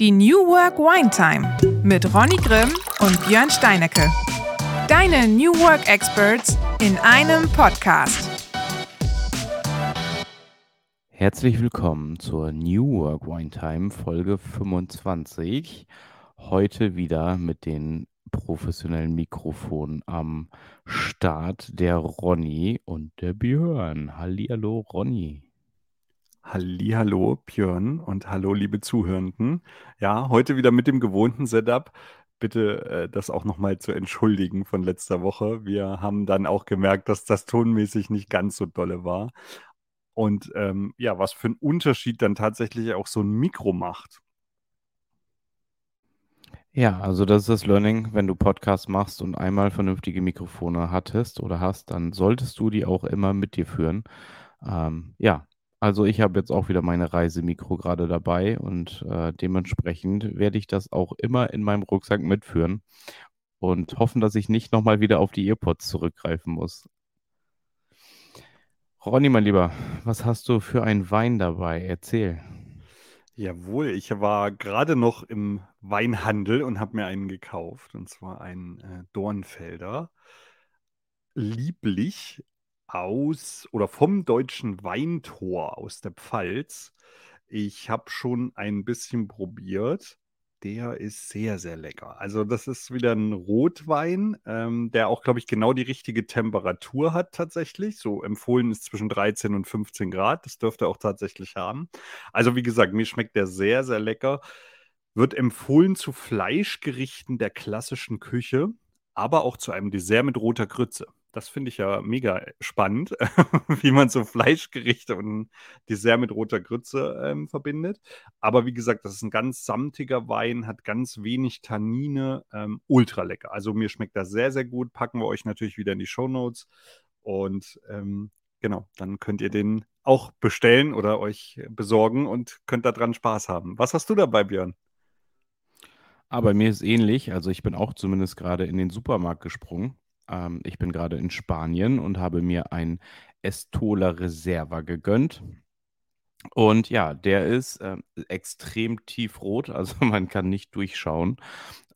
Die New Work Wine Time mit Ronny Grimm und Björn Steinecke. Deine New Work Experts in einem Podcast. Herzlich willkommen zur New Work Wine Time Folge 25. Heute wieder mit den professionellen Mikrofonen am Start der Ronny und der Björn. Hallihallo Ronny. Hallo, Björn und hallo, liebe Zuhörenden. Ja, heute wieder mit dem gewohnten Setup. Bitte äh, das auch nochmal zu entschuldigen von letzter Woche. Wir haben dann auch gemerkt, dass das tonmäßig nicht ganz so dolle war. Und ähm, ja, was für einen Unterschied dann tatsächlich auch so ein Mikro macht. Ja, also das ist das Learning, wenn du Podcasts machst und einmal vernünftige Mikrofone hattest oder hast, dann solltest du die auch immer mit dir führen. Ähm, ja, also ich habe jetzt auch wieder meine Reisemikro gerade dabei und äh, dementsprechend werde ich das auch immer in meinem Rucksack mitführen und hoffen, dass ich nicht nochmal wieder auf die Earpods zurückgreifen muss. Ronny, mein Lieber, was hast du für einen Wein dabei? Erzähl. Jawohl, ich war gerade noch im Weinhandel und habe mir einen gekauft, und zwar einen äh, Dornfelder. Lieblich aus oder vom Deutschen Weintor aus der Pfalz. Ich habe schon ein bisschen probiert. Der ist sehr, sehr lecker. Also das ist wieder ein Rotwein, ähm, der auch, glaube ich, genau die richtige Temperatur hat tatsächlich. So empfohlen ist zwischen 13 und 15 Grad. Das dürfte er auch tatsächlich haben. Also wie gesagt, mir schmeckt der sehr, sehr lecker. Wird empfohlen zu Fleischgerichten der klassischen Küche, aber auch zu einem Dessert mit roter Grütze. Das finde ich ja mega spannend, wie man so Fleischgerichte und Dessert mit roter Grütze ähm, verbindet. Aber wie gesagt, das ist ein ganz samtiger Wein, hat ganz wenig Tannine, ähm, ultra lecker. Also mir schmeckt das sehr, sehr gut. Packen wir euch natürlich wieder in die Show Notes. Und ähm, genau, dann könnt ihr den auch bestellen oder euch besorgen und könnt daran Spaß haben. Was hast du dabei, Björn? Aber ah, mir ist ähnlich. Also ich bin auch zumindest gerade in den Supermarkt gesprungen ähm, ich bin gerade in Spanien und habe mir ein Estola Reserva gegönnt. Und ja, der ist äh, extrem tiefrot, also man kann nicht durchschauen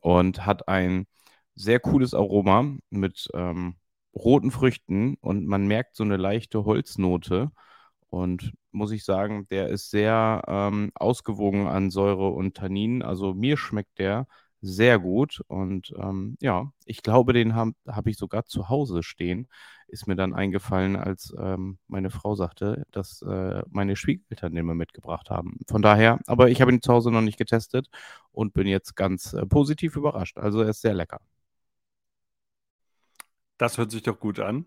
und hat ein sehr cooles Aroma mit ähm, roten Früchten und man merkt so eine leichte Holznote. Und muss ich sagen, der ist sehr ähm, ausgewogen an Säure und Tannin. Also mir schmeckt der sehr gut. Und ähm, ja, ich glaube, den habe hab ich sogar zu Hause stehen. Ist mir dann eingefallen, als ähm, meine Frau sagte, dass äh, meine Schwiegereltern den mal mitgebracht haben. Von daher, aber ich habe ihn zu Hause noch nicht getestet und bin jetzt ganz äh, positiv überrascht. Also er ist sehr lecker. Das hört sich doch gut an.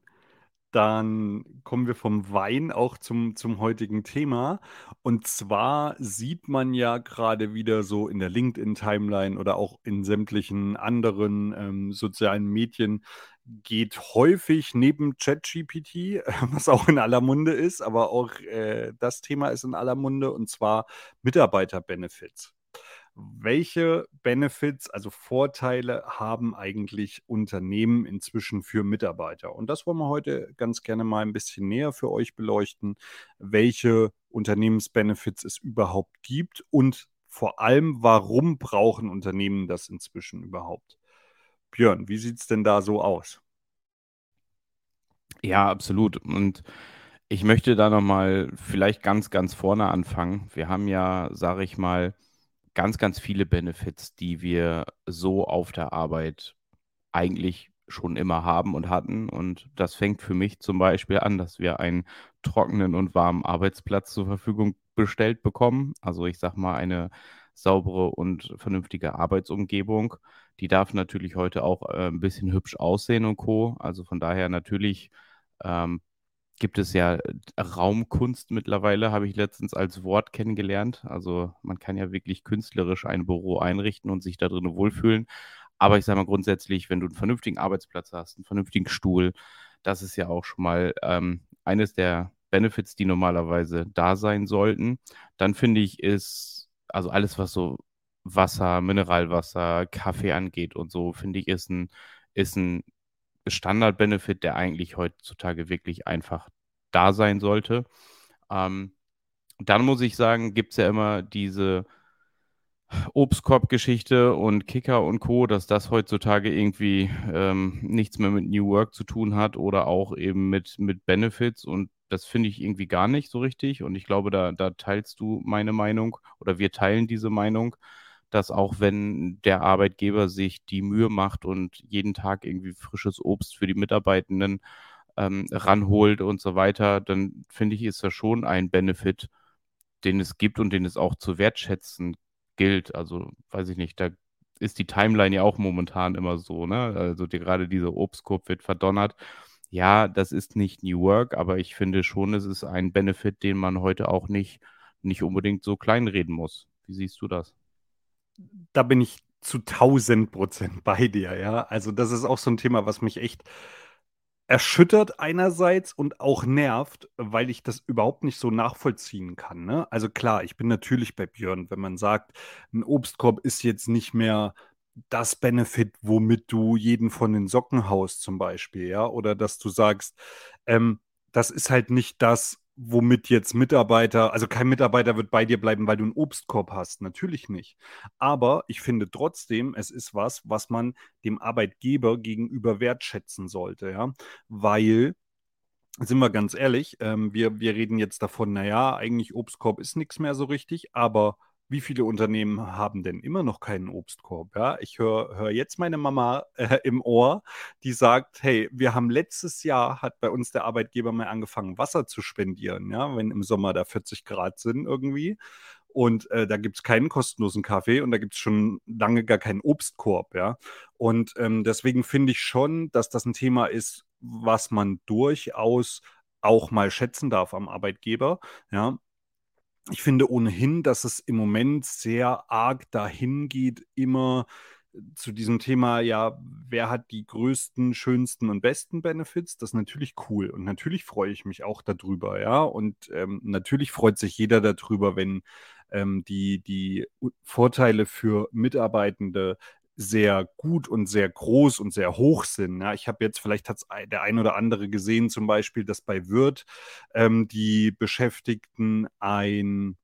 Dann kommen wir vom Wein auch zum, zum heutigen Thema. Und zwar sieht man ja gerade wieder so in der LinkedIn-Timeline oder auch in sämtlichen anderen ähm, sozialen Medien, geht häufig neben ChatGPT, was auch in aller Munde ist, aber auch äh, das Thema ist in aller Munde, und zwar Mitarbeiterbenefits welche Benefits, also Vorteile haben eigentlich Unternehmen inzwischen für Mitarbeiter? Und das wollen wir heute ganz gerne mal ein bisschen näher für euch beleuchten, welche Unternehmensbenefits es überhaupt gibt und vor allem, warum brauchen Unternehmen das inzwischen überhaupt? Björn, wie sieht es denn da so aus? Ja, absolut. Und ich möchte da nochmal vielleicht ganz, ganz vorne anfangen. Wir haben ja, sage ich mal, ganz, ganz viele Benefits, die wir so auf der Arbeit eigentlich schon immer haben und hatten. Und das fängt für mich zum Beispiel an, dass wir einen trockenen und warmen Arbeitsplatz zur Verfügung bestellt bekommen. Also ich sage mal eine saubere und vernünftige Arbeitsumgebung. Die darf natürlich heute auch äh, ein bisschen hübsch aussehen und co. Also von daher natürlich ähm, gibt es ja Raumkunst mittlerweile, habe ich letztens als Wort kennengelernt. Also man kann ja wirklich künstlerisch ein Büro einrichten und sich da drin wohlfühlen. Aber ich sage mal grundsätzlich, wenn du einen vernünftigen Arbeitsplatz hast, einen vernünftigen Stuhl, das ist ja auch schon mal ähm, eines der Benefits, die normalerweise da sein sollten. Dann finde ich, ist also alles, was so Wasser, Mineralwasser, Kaffee angeht und so, finde ich, ist ein, ist ein Standard-Benefit, der eigentlich heutzutage wirklich einfach da sein sollte. Ähm, dann muss ich sagen, gibt es ja immer diese Obstkorb-Geschichte und Kicker und Co., dass das heutzutage irgendwie ähm, nichts mehr mit New Work zu tun hat oder auch eben mit, mit Benefits. Und das finde ich irgendwie gar nicht so richtig. Und ich glaube, da, da teilst du meine Meinung oder wir teilen diese Meinung, dass auch wenn der Arbeitgeber sich die Mühe macht und jeden Tag irgendwie frisches Obst für die Mitarbeitenden ähm, ranholt und so weiter, dann finde ich, ist das schon ein Benefit, den es gibt und den es auch zu wertschätzen gilt. Also weiß ich nicht, da ist die Timeline ja auch momentan immer so, ne? Also die, gerade diese Obstkorb wird verdonnert. Ja, das ist nicht New Work, aber ich finde schon, es ist ein Benefit, den man heute auch nicht, nicht unbedingt so kleinreden muss. Wie siehst du das? Da bin ich zu 1000 Prozent bei dir, ja. Also das ist auch so ein Thema, was mich echt erschüttert einerseits und auch nervt, weil ich das überhaupt nicht so nachvollziehen kann. Ne? Also klar, ich bin natürlich bei Björn, wenn man sagt, ein Obstkorb ist jetzt nicht mehr das Benefit, womit du jeden von den Socken haust zum Beispiel, ja, oder dass du sagst, ähm, das ist halt nicht das, womit jetzt Mitarbeiter, also kein Mitarbeiter wird bei dir bleiben, weil du einen Obstkorb hast. Natürlich nicht. Aber ich finde trotzdem, es ist was, was man dem Arbeitgeber gegenüber wertschätzen sollte, ja. Weil, sind wir ganz ehrlich, ähm, wir, wir reden jetzt davon, naja, eigentlich Obstkorb ist nichts mehr so richtig, aber wie viele Unternehmen haben denn immer noch keinen Obstkorb? Ja, ich höre hör jetzt meine Mama äh, im Ohr, die sagt, hey, wir haben letztes Jahr, hat bei uns der Arbeitgeber mal angefangen, Wasser zu spendieren, ja, wenn im Sommer da 40 Grad sind irgendwie. Und äh, da gibt es keinen kostenlosen Kaffee und da gibt es schon lange gar keinen Obstkorb, ja. Und ähm, deswegen finde ich schon, dass das ein Thema ist, was man durchaus auch mal schätzen darf am Arbeitgeber, ja ich finde ohnehin, dass es im Moment sehr arg dahin geht, immer äh, zu diesem Thema, ja, wer hat die größten, schönsten und besten Benefits? Das ist natürlich cool und natürlich freue ich mich auch darüber, ja. Und ähm, natürlich freut sich jeder darüber, wenn ähm, die, die Vorteile für Mitarbeitende sehr gut und sehr groß und sehr hoch sind. Ja, ich habe jetzt, vielleicht hat der ein oder andere gesehen, zum Beispiel, dass bei Wirt ähm, die Beschäftigten ein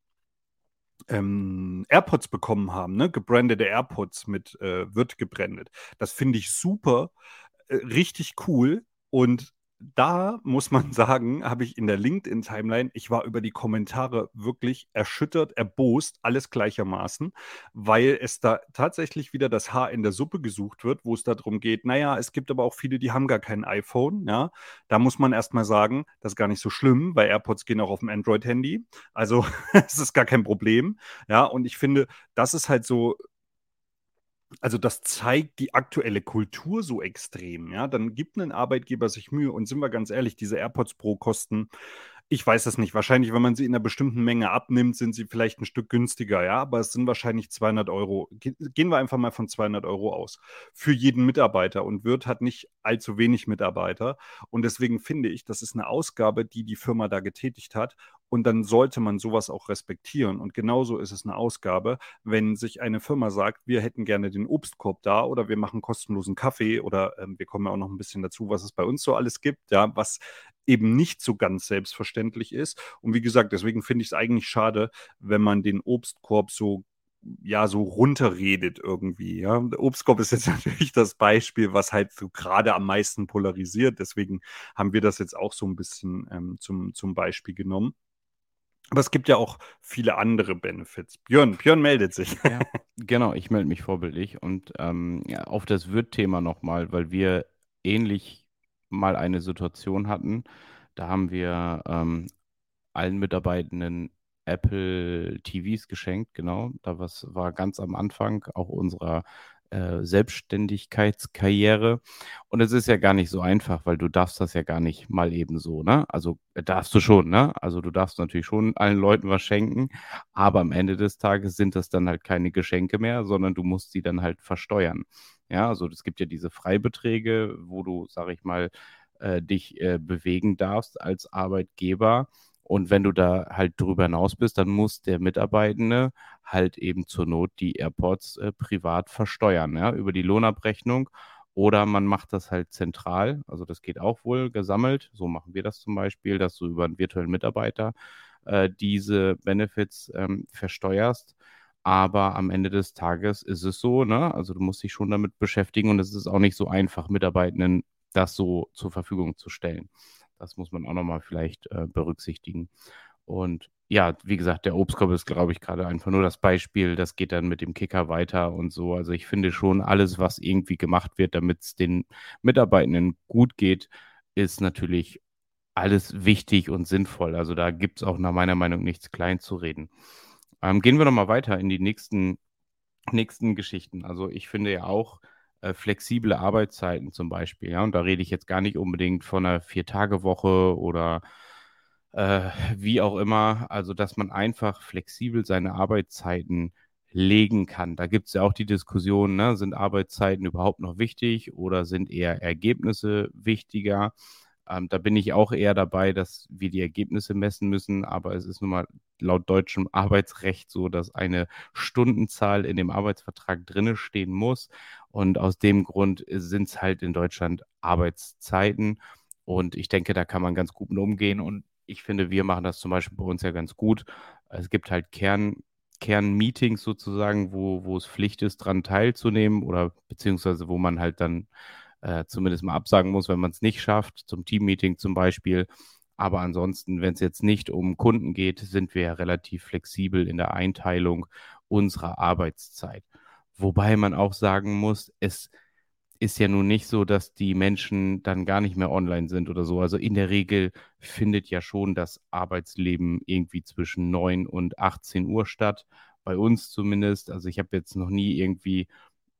ähm, AirPods bekommen haben, ne? gebrandete AirPods mit äh, Wirt gebrandet. Das finde ich super, äh, richtig cool und da muss man sagen, habe ich in der LinkedIn-Timeline, ich war über die Kommentare wirklich erschüttert, erbost, alles gleichermaßen, weil es da tatsächlich wieder das Haar in der Suppe gesucht wird, wo es darum geht, naja, es gibt aber auch viele, die haben gar kein iPhone, ja. Da muss man erstmal sagen, das ist gar nicht so schlimm, weil AirPods gehen auch auf dem Android-Handy. Also es ist gar kein Problem, ja. Und ich finde, das ist halt so also das zeigt die aktuelle Kultur so extrem, ja. Dann gibt ein Arbeitgeber sich Mühe und sind wir ganz ehrlich, diese AirPods Pro kosten ich weiß es nicht. Wahrscheinlich, wenn man sie in einer bestimmten Menge abnimmt, sind sie vielleicht ein Stück günstiger, ja, aber es sind wahrscheinlich 200 Euro. Gehen wir einfach mal von 200 Euro aus. Für jeden Mitarbeiter. Und Wirt hat nicht allzu wenig Mitarbeiter. Und deswegen finde ich, das ist eine Ausgabe, die die Firma da getätigt hat. Und dann sollte man sowas auch respektieren. Und genauso ist es eine Ausgabe, wenn sich eine Firma sagt, wir hätten gerne den Obstkorb da oder wir machen kostenlosen Kaffee oder ähm, wir kommen ja auch noch ein bisschen dazu, was es bei uns so alles gibt, ja, was eben nicht so ganz selbstverständlich ist. Und wie gesagt, deswegen finde ich es eigentlich schade, wenn man den Obstkorb so ja, so runterredet irgendwie. Ja. Der Obstkorb ist jetzt natürlich das Beispiel, was halt so gerade am meisten polarisiert. Deswegen haben wir das jetzt auch so ein bisschen ähm, zum, zum Beispiel genommen. Aber es gibt ja auch viele andere Benefits. Björn, Björn meldet sich. Ja, genau, ich melde mich vorbildlich. Und ähm, ja, auf das Wirt-Thema nochmal, weil wir ähnlich mal eine Situation hatten. Da haben wir ähm, allen Mitarbeitenden Apple TVs geschenkt, genau. Da was war ganz am Anfang auch unserer äh, Selbstständigkeitskarriere. Und es ist ja gar nicht so einfach, weil du darfst das ja gar nicht mal eben so, ne? Also äh, darfst du schon, ne? Also du darfst natürlich schon allen Leuten was schenken, aber am Ende des Tages sind das dann halt keine Geschenke mehr, sondern du musst sie dann halt versteuern. Ja, also es gibt ja diese Freibeträge, wo du, sag ich mal, äh, dich äh, bewegen darfst als Arbeitgeber. Und wenn du da halt drüber hinaus bist, dann muss der Mitarbeitende halt eben zur Not die AirPods äh, privat versteuern, ja, über die Lohnabrechnung. Oder man macht das halt zentral, also das geht auch wohl gesammelt. So machen wir das zum Beispiel, dass du über einen virtuellen Mitarbeiter äh, diese Benefits ähm, versteuerst. Aber am Ende des Tages ist es so, ne? Also du musst dich schon damit beschäftigen und es ist auch nicht so einfach, Mitarbeitenden das so zur Verfügung zu stellen. Das muss man auch nochmal vielleicht äh, berücksichtigen. Und ja, wie gesagt, der Obstkorb ist, glaube ich, gerade einfach nur das Beispiel. Das geht dann mit dem Kicker weiter und so. Also ich finde schon, alles, was irgendwie gemacht wird, damit es den Mitarbeitenden gut geht, ist natürlich alles wichtig und sinnvoll. Also da gibt es auch nach meiner Meinung nichts klein zu reden. Ähm, gehen wir nochmal weiter in die nächsten, nächsten Geschichten. Also ich finde ja auch äh, flexible Arbeitszeiten zum Beispiel. Ja, und da rede ich jetzt gar nicht unbedingt von einer Vier-Tage-Woche oder äh, wie auch immer. Also, dass man einfach flexibel seine Arbeitszeiten legen kann. Da gibt es ja auch die Diskussion, ne, sind Arbeitszeiten überhaupt noch wichtig oder sind eher Ergebnisse wichtiger? Ähm, da bin ich auch eher dabei, dass wir die Ergebnisse messen müssen, aber es ist nun mal laut deutschem Arbeitsrecht so, dass eine Stundenzahl in dem Arbeitsvertrag drinne stehen muss. Und aus dem Grund sind es halt in Deutschland Arbeitszeiten. Und ich denke, da kann man ganz gut mit umgehen. Und ich finde, wir machen das zum Beispiel bei uns ja ganz gut. Es gibt halt Kern, Kernmeetings sozusagen, wo, wo es Pflicht ist, daran teilzunehmen oder beziehungsweise wo man halt dann äh, zumindest mal absagen muss, wenn man es nicht schafft, zum Teammeeting zum Beispiel. Aber ansonsten, wenn es jetzt nicht um Kunden geht, sind wir ja relativ flexibel in der Einteilung unserer Arbeitszeit. Wobei man auch sagen muss, es ist ja nun nicht so, dass die Menschen dann gar nicht mehr online sind oder so. Also in der Regel findet ja schon das Arbeitsleben irgendwie zwischen 9 und 18 Uhr statt. Bei uns zumindest. Also ich habe jetzt noch nie irgendwie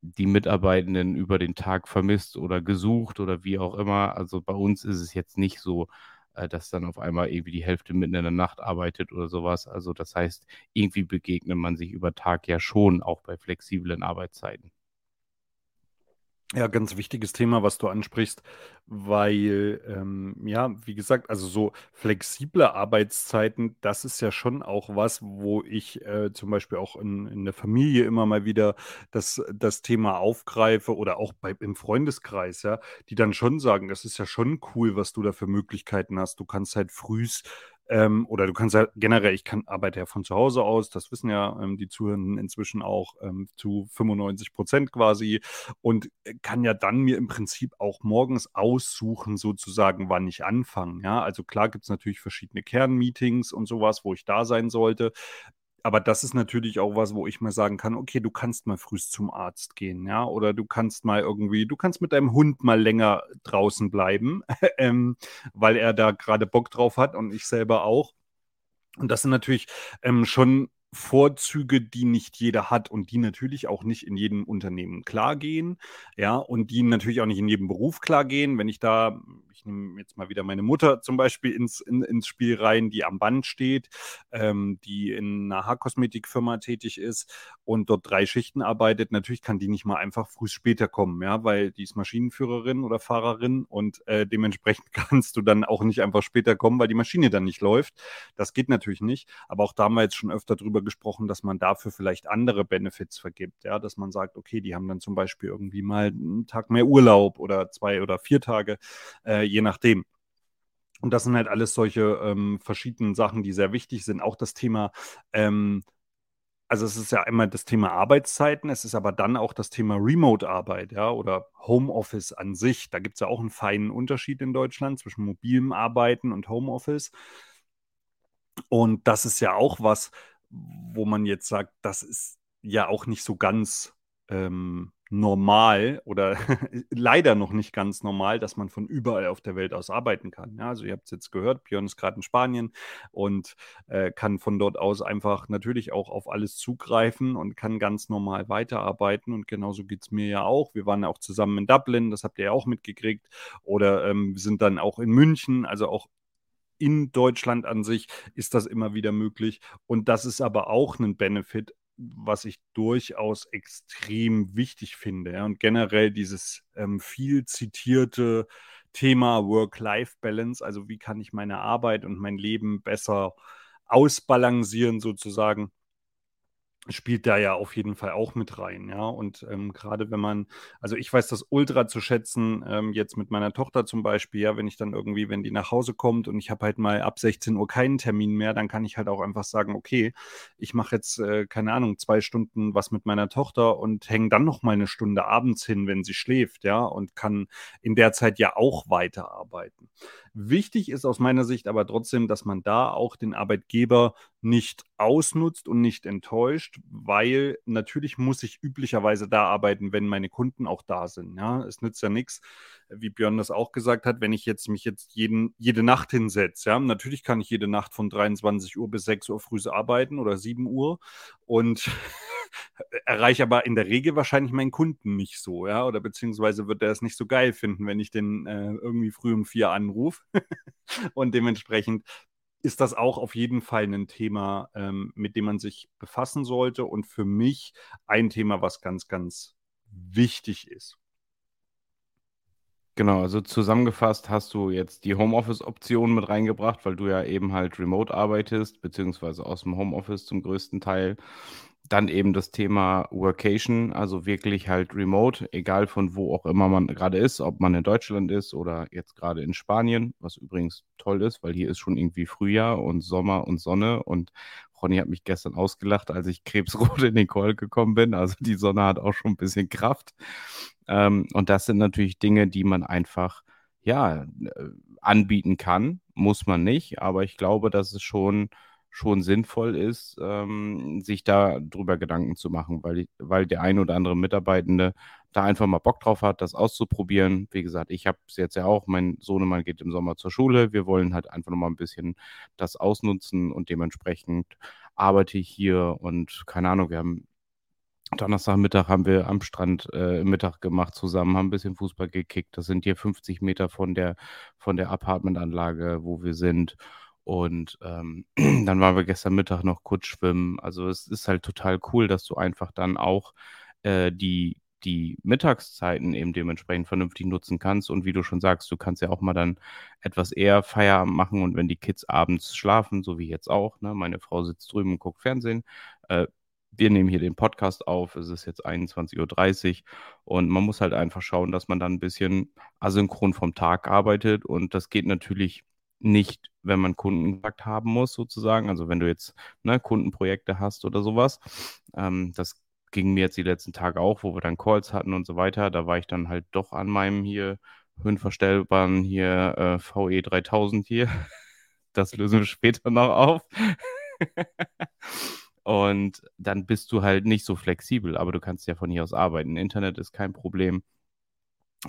die Mitarbeitenden über den Tag vermisst oder gesucht oder wie auch immer. Also bei uns ist es jetzt nicht so, äh, dass dann auf einmal irgendwie die Hälfte mitten in der Nacht arbeitet oder sowas. Also das heißt, irgendwie begegnet man sich über Tag ja schon, auch bei flexiblen Arbeitszeiten. Ja, ganz wichtiges Thema, was du ansprichst, weil, ähm, ja, wie gesagt, also so flexible Arbeitszeiten, das ist ja schon auch was, wo ich äh, zum Beispiel auch in, in der Familie immer mal wieder das, das Thema aufgreife oder auch bei, im Freundeskreis, ja, die dann schon sagen, das ist ja schon cool, was du da für Möglichkeiten hast. Du kannst halt frühst ähm, oder du kannst ja generell, ich kann, arbeite ja von zu Hause aus, das wissen ja ähm, die Zuhörenden inzwischen auch ähm, zu 95 Prozent quasi und äh, kann ja dann mir im Prinzip auch morgens aussuchen, sozusagen, wann ich anfange. Ja, also klar gibt es natürlich verschiedene Kernmeetings und sowas, wo ich da sein sollte aber das ist natürlich auch was, wo ich mal sagen kann, okay, du kannst mal früh zum Arzt gehen, ja, oder du kannst mal irgendwie, du kannst mit deinem Hund mal länger draußen bleiben, ähm, weil er da gerade Bock drauf hat und ich selber auch. Und das sind natürlich ähm, schon Vorzüge, die nicht jeder hat und die natürlich auch nicht in jedem Unternehmen klar gehen, ja, und die natürlich auch nicht in jedem Beruf klar gehen. Wenn ich da, nehme jetzt mal wieder meine Mutter zum Beispiel ins, in, ins Spiel rein, die am Band steht, ähm, die in einer Haarkosmetikfirma tätig ist und dort drei Schichten arbeitet, natürlich kann die nicht mal einfach früh später kommen, ja, weil die ist Maschinenführerin oder Fahrerin und äh, dementsprechend kannst du dann auch nicht einfach später kommen, weil die Maschine dann nicht läuft. Das geht natürlich nicht, aber auch damals schon öfter darüber gesprochen, dass man dafür vielleicht andere Benefits vergibt. Ja, dass man sagt, okay, die haben dann zum Beispiel irgendwie mal einen Tag mehr Urlaub oder zwei oder vier Tage, äh, je nachdem. Und das sind halt alles solche ähm, verschiedenen Sachen, die sehr wichtig sind. Auch das Thema, ähm, also es ist ja immer das Thema Arbeitszeiten, es ist aber dann auch das Thema Remote-Arbeit, ja, oder Homeoffice an sich. Da gibt es ja auch einen feinen Unterschied in Deutschland zwischen mobilem Arbeiten und Homeoffice. Und das ist ja auch was, wo man jetzt sagt, das ist ja auch nicht so ganz ähm, normal oder leider noch nicht ganz normal, dass man von überall auf der Welt aus arbeiten kann. Ja, also ihr habt es jetzt gehört, Björn ist gerade in Spanien und äh, kann von dort aus einfach natürlich auch auf alles zugreifen und kann ganz normal weiterarbeiten. Und genauso geht es mir ja auch. Wir waren ja auch zusammen in Dublin, das habt ihr ja auch mitgekriegt. Oder ähm, sind dann auch in München, also auch in Deutschland an sich ist das immer wieder möglich. Und das ist aber auch ein Benefit, was ich durchaus extrem wichtig finde. Ja. Und generell dieses ähm, viel zitierte Thema Work-Life-Balance, also wie kann ich meine Arbeit und mein Leben besser ausbalancieren sozusagen. Spielt da ja auf jeden Fall auch mit rein, ja. Und ähm, gerade wenn man, also ich weiß das ultra zu schätzen, ähm, jetzt mit meiner Tochter zum Beispiel, ja, wenn ich dann irgendwie, wenn die nach Hause kommt und ich habe halt mal ab 16 Uhr keinen Termin mehr, dann kann ich halt auch einfach sagen, okay, ich mache jetzt, äh, keine Ahnung, zwei Stunden was mit meiner Tochter und hänge dann noch mal eine Stunde abends hin, wenn sie schläft, ja, und kann in der Zeit ja auch weiterarbeiten. Wichtig ist aus meiner Sicht aber trotzdem, dass man da auch den Arbeitgeber nicht ausnutzt und nicht enttäuscht, weil natürlich muss ich üblicherweise da arbeiten, wenn meine Kunden auch da sind. Ja, es nützt ja nichts, wie Björn das auch gesagt hat, wenn ich jetzt mich jetzt jeden, jede Nacht hinsetze. Ja, natürlich kann ich jede Nacht von 23 Uhr bis 6 Uhr früh arbeiten oder 7 Uhr und erreiche aber in der Regel wahrscheinlich meinen Kunden nicht so, ja, oder beziehungsweise wird er es nicht so geil finden, wenn ich den äh, irgendwie früh um vier anrufe. und dementsprechend ist das auch auf jeden Fall ein Thema, ähm, mit dem man sich befassen sollte und für mich ein Thema, was ganz, ganz wichtig ist. Genau, also zusammengefasst hast du jetzt die Homeoffice-Option mit reingebracht, weil du ja eben halt remote arbeitest, beziehungsweise aus dem Homeoffice zum größten Teil. Dann eben das Thema Workation, also wirklich halt remote, egal von wo auch immer man gerade ist, ob man in Deutschland ist oder jetzt gerade in Spanien, was übrigens toll ist, weil hier ist schon irgendwie Frühjahr und Sommer und Sonne und Ronny hat mich gestern ausgelacht, als ich krebsrot in den Call gekommen bin. Also die Sonne hat auch schon ein bisschen Kraft. Ähm, und das sind natürlich Dinge, die man einfach ja äh, anbieten kann, muss man nicht, aber ich glaube, dass es schon schon sinnvoll ist, ähm, sich da drüber Gedanken zu machen, weil, weil der ein oder andere Mitarbeitende da einfach mal Bock drauf hat, das auszuprobieren. Wie gesagt, ich habe es jetzt ja auch, mein Sohnemann geht im Sommer zur Schule. Wir wollen halt einfach noch mal ein bisschen das ausnutzen und dementsprechend arbeite ich hier und keine Ahnung, wir haben Donnerstagmittag haben wir am Strand äh, Mittag gemacht zusammen, haben ein bisschen Fußball gekickt. Das sind hier 50 Meter von der, von der Apartmentanlage, wo wir sind. Und ähm, dann waren wir gestern Mittag noch kurz schwimmen. Also es ist halt total cool, dass du einfach dann auch äh, die, die Mittagszeiten eben dementsprechend vernünftig nutzen kannst. Und wie du schon sagst, du kannst ja auch mal dann etwas eher Feierabend machen. Und wenn die Kids abends schlafen, so wie jetzt auch, ne, meine Frau sitzt drüben und guckt Fernsehen, äh, wir nehmen hier den Podcast auf, es ist jetzt 21.30 Uhr und man muss halt einfach schauen, dass man dann ein bisschen asynchron vom Tag arbeitet und das geht natürlich nicht, wenn man Kundenkontakt haben muss, sozusagen. Also wenn du jetzt ne, Kundenprojekte hast oder sowas. Ähm, das ging mir jetzt die letzten Tage auch, wo wir dann Calls hatten und so weiter. Da war ich dann halt doch an meinem hier höhenverstellbaren hier äh, VE 3000 hier. Das lösen wir später noch auf. und dann bist du halt nicht so flexibel, aber du kannst ja von hier aus arbeiten. Internet ist kein Problem.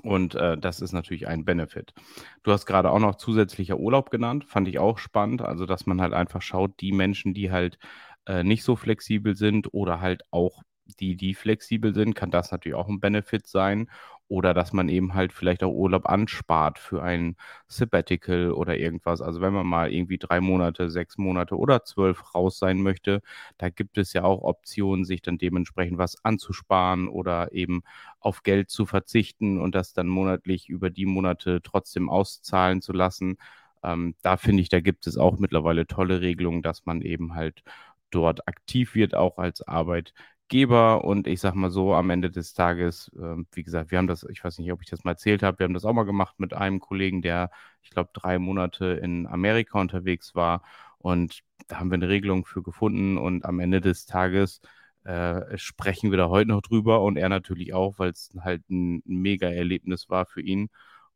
Und äh, das ist natürlich ein Benefit. Du hast gerade auch noch zusätzlicher Urlaub genannt, fand ich auch spannend. Also, dass man halt einfach schaut, die Menschen, die halt äh, nicht so flexibel sind oder halt auch die, die flexibel sind, kann das natürlich auch ein Benefit sein. Oder dass man eben halt vielleicht auch Urlaub anspart für ein Sabbatical oder irgendwas. Also wenn man mal irgendwie drei Monate, sechs Monate oder zwölf raus sein möchte, da gibt es ja auch Optionen, sich dann dementsprechend was anzusparen oder eben auf Geld zu verzichten und das dann monatlich über die Monate trotzdem auszahlen zu lassen. Ähm, da finde ich, da gibt es auch mittlerweile tolle Regelungen, dass man eben halt dort aktiv wird, auch als Arbeit, Geber und ich sag mal so, am Ende des Tages, äh, wie gesagt, wir haben das, ich weiß nicht, ob ich das mal erzählt habe, wir haben das auch mal gemacht mit einem Kollegen, der, ich glaube, drei Monate in Amerika unterwegs war und da haben wir eine Regelung für gefunden und am Ende des Tages äh, sprechen wir da heute noch drüber und er natürlich auch, weil es halt ein mega Erlebnis war für ihn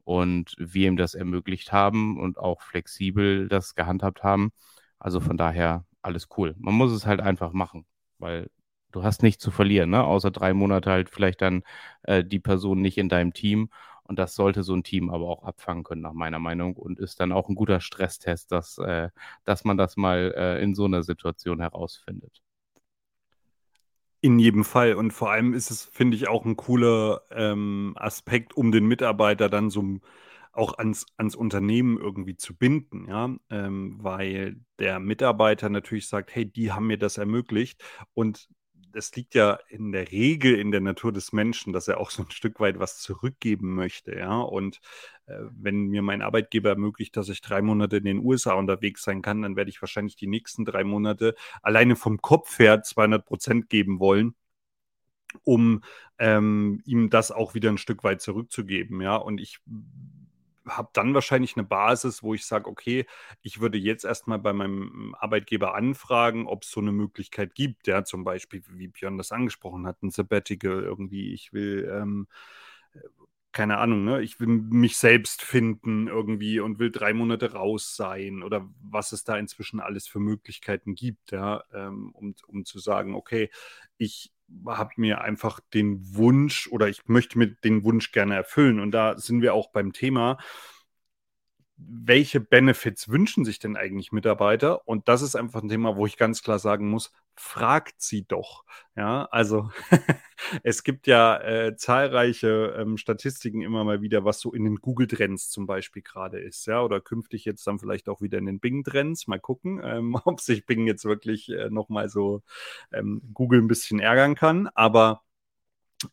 und wir ihm das ermöglicht haben und auch flexibel das gehandhabt haben. Also von daher alles cool. Man muss es halt einfach machen, weil du hast nichts zu verlieren, ne? außer drei Monate halt vielleicht dann äh, die Person nicht in deinem Team. Und das sollte so ein Team aber auch abfangen können, nach meiner Meinung. Und ist dann auch ein guter Stresstest, dass, äh, dass man das mal äh, in so einer Situation herausfindet. In jedem Fall. Und vor allem ist es, finde ich, auch ein cooler ähm, Aspekt, um den Mitarbeiter dann so auch ans, ans Unternehmen irgendwie zu binden, ja, ähm, weil der Mitarbeiter natürlich sagt, hey, die haben mir das ermöglicht und es liegt ja in der Regel in der Natur des Menschen, dass er auch so ein Stück weit was zurückgeben möchte, ja. Und äh, wenn mir mein Arbeitgeber ermöglicht, dass ich drei Monate in den USA unterwegs sein kann, dann werde ich wahrscheinlich die nächsten drei Monate alleine vom Kopf her 200 Prozent geben wollen um ähm, ihm das auch wieder ein Stück weit zurückzugeben, ja. Und ich habe dann wahrscheinlich eine Basis, wo ich sage, okay, ich würde jetzt erstmal bei meinem Arbeitgeber anfragen, ob es so eine Möglichkeit gibt, ja, zum Beispiel, wie Björn das angesprochen hat, ein Sabbatical irgendwie, ich will, ähm, keine Ahnung, ne, ich will mich selbst finden irgendwie und will drei Monate raus sein oder was es da inzwischen alles für Möglichkeiten gibt, ja, ähm, um, um zu sagen, okay, ich habe mir einfach den Wunsch oder ich möchte mir den Wunsch gerne erfüllen. Und da sind wir auch beim Thema, welche Benefits wünschen sich denn eigentlich Mitarbeiter? Und das ist einfach ein Thema, wo ich ganz klar sagen muss, fragt sie doch. Ja, also es gibt ja äh, zahlreiche ähm, Statistiken immer mal wieder, was so in den Google-Trends zum Beispiel gerade ist, ja, oder künftig jetzt dann vielleicht auch wieder in den Bing-Trends. Mal gucken, ähm, ob sich Bing jetzt wirklich äh, nochmal so ähm, Google ein bisschen ärgern kann. Aber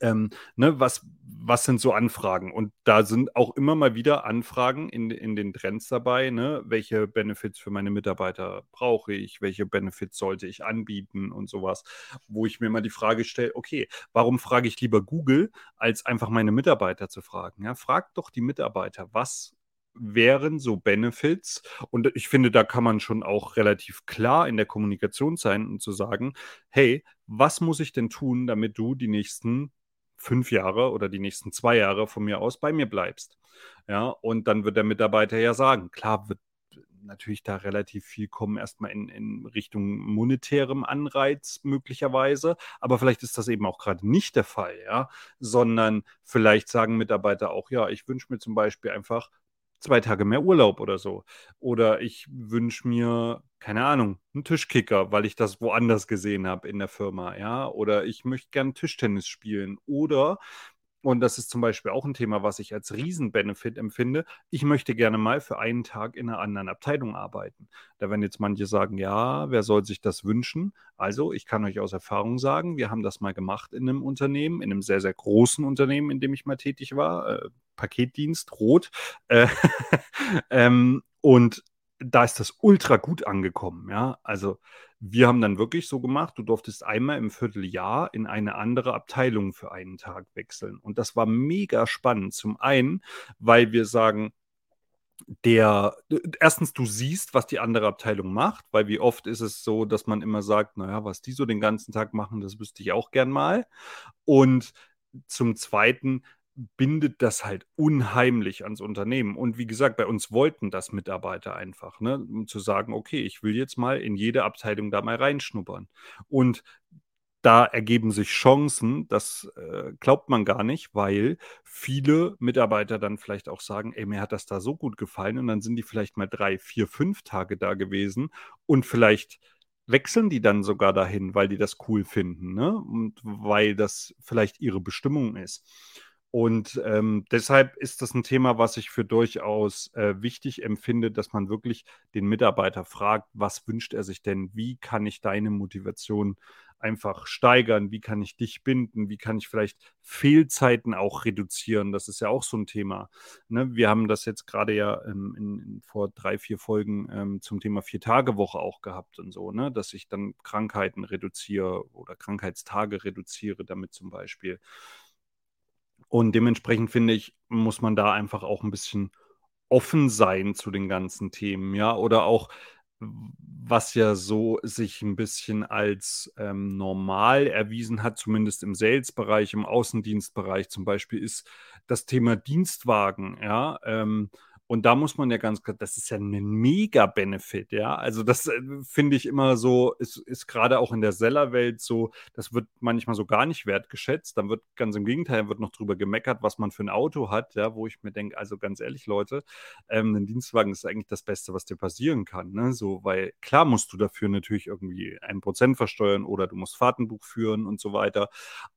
ähm, ne, was, was sind so Anfragen? Und da sind auch immer mal wieder Anfragen in, in den Trends dabei. Ne? Welche Benefits für meine Mitarbeiter brauche ich? Welche Benefits sollte ich anbieten und sowas? Wo ich mir mal die Frage stelle, okay, warum frage ich lieber Google, als einfach meine Mitarbeiter zu fragen? Ja, fragt doch die Mitarbeiter, was wären so Benefits. Und ich finde, da kann man schon auch relativ klar in der Kommunikation sein und zu sagen, hey, was muss ich denn tun, damit du die nächsten fünf Jahre oder die nächsten zwei Jahre von mir aus bei mir bleibst. Ja, und dann wird der Mitarbeiter ja sagen, klar wird natürlich da relativ viel kommen, erstmal in, in Richtung monetärem Anreiz möglicherweise, aber vielleicht ist das eben auch gerade nicht der Fall, ja, sondern vielleicht sagen Mitarbeiter auch, ja, ich wünsche mir zum Beispiel einfach zwei Tage mehr Urlaub oder so. Oder ich wünsche mir, keine Ahnung, einen Tischkicker, weil ich das woanders gesehen habe in der Firma, ja. Oder ich möchte gern Tischtennis spielen. Oder und das ist zum Beispiel auch ein Thema, was ich als Riesenbenefit empfinde. Ich möchte gerne mal für einen Tag in einer anderen Abteilung arbeiten. Da werden jetzt manche sagen, ja, wer soll sich das wünschen? Also, ich kann euch aus Erfahrung sagen, wir haben das mal gemacht in einem Unternehmen, in einem sehr, sehr großen Unternehmen, in dem ich mal tätig war. Äh, Paketdienst, Rot. Äh, ähm, und da ist das ultra gut angekommen, ja. Also wir haben dann wirklich so gemacht, du durftest einmal im Vierteljahr in eine andere Abteilung für einen Tag wechseln. Und das war mega spannend. Zum einen, weil wir sagen, der, erstens, du siehst, was die andere Abteilung macht, weil wie oft ist es so, dass man immer sagt, naja, was die so den ganzen Tag machen, das wüsste ich auch gern mal. Und zum Zweiten, bindet das halt unheimlich ans Unternehmen. Und wie gesagt, bei uns wollten das Mitarbeiter einfach, ne? um zu sagen, okay, ich will jetzt mal in jede Abteilung da mal reinschnuppern. Und da ergeben sich Chancen, das äh, glaubt man gar nicht, weil viele Mitarbeiter dann vielleicht auch sagen, ey, mir hat das da so gut gefallen und dann sind die vielleicht mal drei, vier, fünf Tage da gewesen und vielleicht wechseln die dann sogar dahin, weil die das cool finden, ne? Und weil das vielleicht ihre Bestimmung ist. Und ähm, deshalb ist das ein Thema, was ich für durchaus äh, wichtig empfinde, dass man wirklich den Mitarbeiter fragt, was wünscht er sich denn? Wie kann ich deine Motivation einfach steigern? Wie kann ich dich binden? Wie kann ich vielleicht Fehlzeiten auch reduzieren? Das ist ja auch so ein Thema. Ne? Wir haben das jetzt gerade ja ähm, in, in, vor drei, vier Folgen ähm, zum Thema Vier-Tage-Woche auch gehabt und so, ne? dass ich dann Krankheiten reduziere oder Krankheitstage reduziere, damit zum Beispiel. Und dementsprechend finde ich, muss man da einfach auch ein bisschen offen sein zu den ganzen Themen, ja, oder auch was ja so sich ein bisschen als ähm, normal erwiesen hat, zumindest im Sales-Bereich, im Außendienstbereich zum Beispiel, ist das Thema Dienstwagen, ja. Ähm, und da muss man ja ganz klar, das ist ja ein Mega-Benefit, ja. Also das äh, finde ich immer so, ist, ist gerade auch in der Sellerwelt so, das wird manchmal so gar nicht wertgeschätzt. Dann wird ganz im Gegenteil, wird noch drüber gemeckert, was man für ein Auto hat, ja, wo ich mir denke, also ganz ehrlich, Leute, ähm, ein Dienstwagen ist eigentlich das Beste, was dir passieren kann. Ne? So, weil klar musst du dafür natürlich irgendwie ein Prozent versteuern oder du musst Fahrtenbuch führen und so weiter.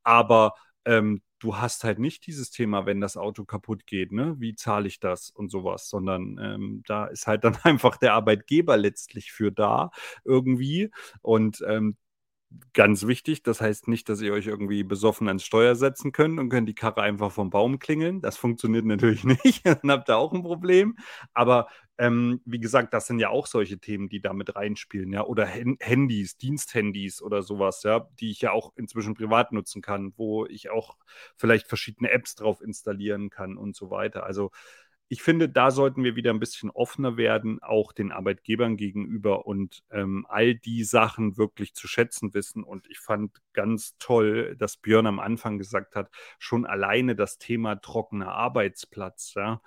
Aber ähm, du hast halt nicht dieses Thema, wenn das Auto kaputt geht, ne? Wie zahle ich das und sowas, sondern ähm, da ist halt dann einfach der Arbeitgeber letztlich für da irgendwie. Und ähm, Ganz wichtig, das heißt nicht, dass ihr euch irgendwie besoffen ans Steuer setzen könnt und könnt die Karre einfach vom Baum klingeln. Das funktioniert natürlich nicht. Dann habt ihr auch ein Problem. Aber ähm, wie gesagt, das sind ja auch solche Themen, die damit reinspielen, ja. Oder Handys, Diensthandys oder sowas, ja, die ich ja auch inzwischen privat nutzen kann, wo ich auch vielleicht verschiedene Apps drauf installieren kann und so weiter. Also ich finde, da sollten wir wieder ein bisschen offener werden, auch den Arbeitgebern gegenüber und ähm, all die Sachen wirklich zu schätzen wissen. Und ich fand ganz toll, dass Björn am Anfang gesagt hat, schon alleine das Thema trockener Arbeitsplatz, ja.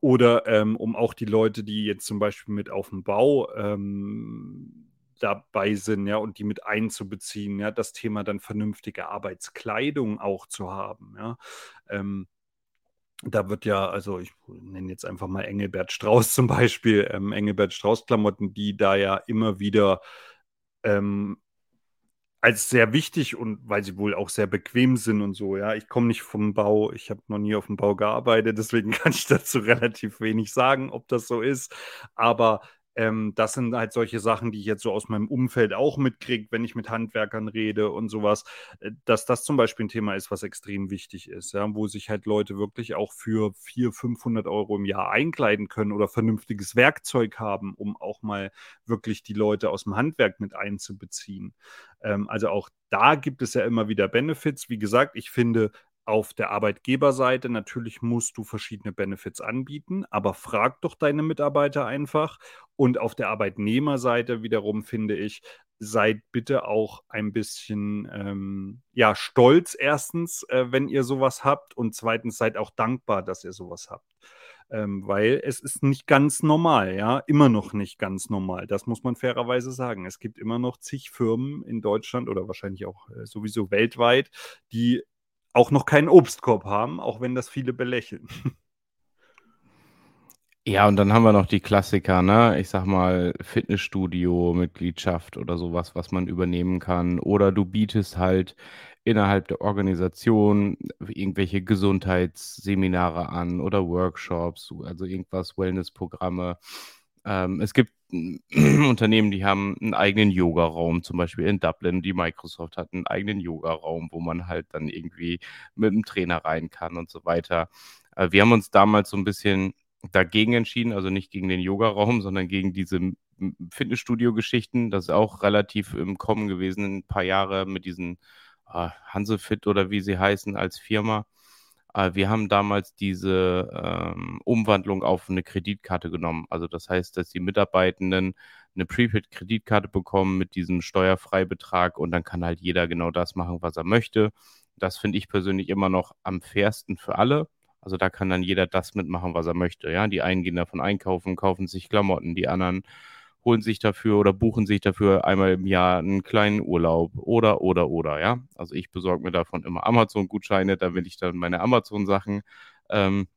Oder ähm, um auch die Leute, die jetzt zum Beispiel mit auf dem Bau ähm, dabei sind, ja, und die mit einzubeziehen, ja, das Thema dann vernünftige Arbeitskleidung auch zu haben, ja. Ähm, da wird ja, also ich nenne jetzt einfach mal Engelbert Strauß zum Beispiel, ähm, Engelbert Strauß-Klamotten, die da ja immer wieder ähm, als sehr wichtig und weil sie wohl auch sehr bequem sind und so, ja. Ich komme nicht vom Bau, ich habe noch nie auf dem Bau gearbeitet, deswegen kann ich dazu relativ wenig sagen, ob das so ist. Aber ähm, das sind halt solche Sachen, die ich jetzt so aus meinem Umfeld auch mitkriege, wenn ich mit Handwerkern rede und sowas, äh, dass das zum Beispiel ein Thema ist, was extrem wichtig ist, ja, wo sich halt Leute wirklich auch für 400, 500 Euro im Jahr einkleiden können oder vernünftiges Werkzeug haben, um auch mal wirklich die Leute aus dem Handwerk mit einzubeziehen. Ähm, also auch da gibt es ja immer wieder Benefits. Wie gesagt, ich finde, auf der Arbeitgeberseite natürlich musst du verschiedene Benefits anbieten, aber frag doch deine Mitarbeiter einfach. Und auf der Arbeitnehmerseite wiederum finde ich, seid bitte auch ein bisschen ähm, ja stolz erstens, äh, wenn ihr sowas habt und zweitens seid auch dankbar, dass ihr sowas habt. Ähm, weil es ist nicht ganz normal, ja, immer noch nicht ganz normal. Das muss man fairerweise sagen. Es gibt immer noch zig Firmen in Deutschland oder wahrscheinlich auch äh, sowieso weltweit, die auch noch keinen Obstkorb haben, auch wenn das viele belächeln. Ja, und dann haben wir noch die Klassiker, ne? Ich sag mal, Fitnessstudio-Mitgliedschaft oder sowas, was man übernehmen kann. Oder du bietest halt innerhalb der Organisation irgendwelche Gesundheitsseminare an oder Workshops, also irgendwas, Wellnessprogramme. Ähm, es gibt Unternehmen, die haben einen eigenen Yoga-Raum, zum Beispiel in Dublin. Die Microsoft hat einen eigenen Yoga-Raum, wo man halt dann irgendwie mit einem Trainer rein kann und so weiter. Äh, wir haben uns damals so ein bisschen dagegen entschieden, also nicht gegen den Yoga-Raum, sondern gegen diese Fitnessstudio-Geschichten. Das ist auch relativ im Kommen gewesen, ein paar Jahre mit diesen äh, Hansefit oder wie sie heißen als Firma. Äh, wir haben damals diese ähm, Umwandlung auf eine Kreditkarte genommen. Also das heißt, dass die Mitarbeitenden eine Prepaid-Kreditkarte bekommen mit diesem Steuerfreibetrag und dann kann halt jeder genau das machen, was er möchte. Das finde ich persönlich immer noch am fairsten für alle. Also da kann dann jeder das mitmachen, was er möchte. Ja, die einen gehen davon einkaufen, kaufen sich Klamotten, die anderen holen sich dafür oder buchen sich dafür einmal im Jahr einen kleinen Urlaub oder, oder, oder, ja. Also ich besorge mir davon immer Amazon-Gutscheine, damit ich dann meine Amazon-Sachen ähm,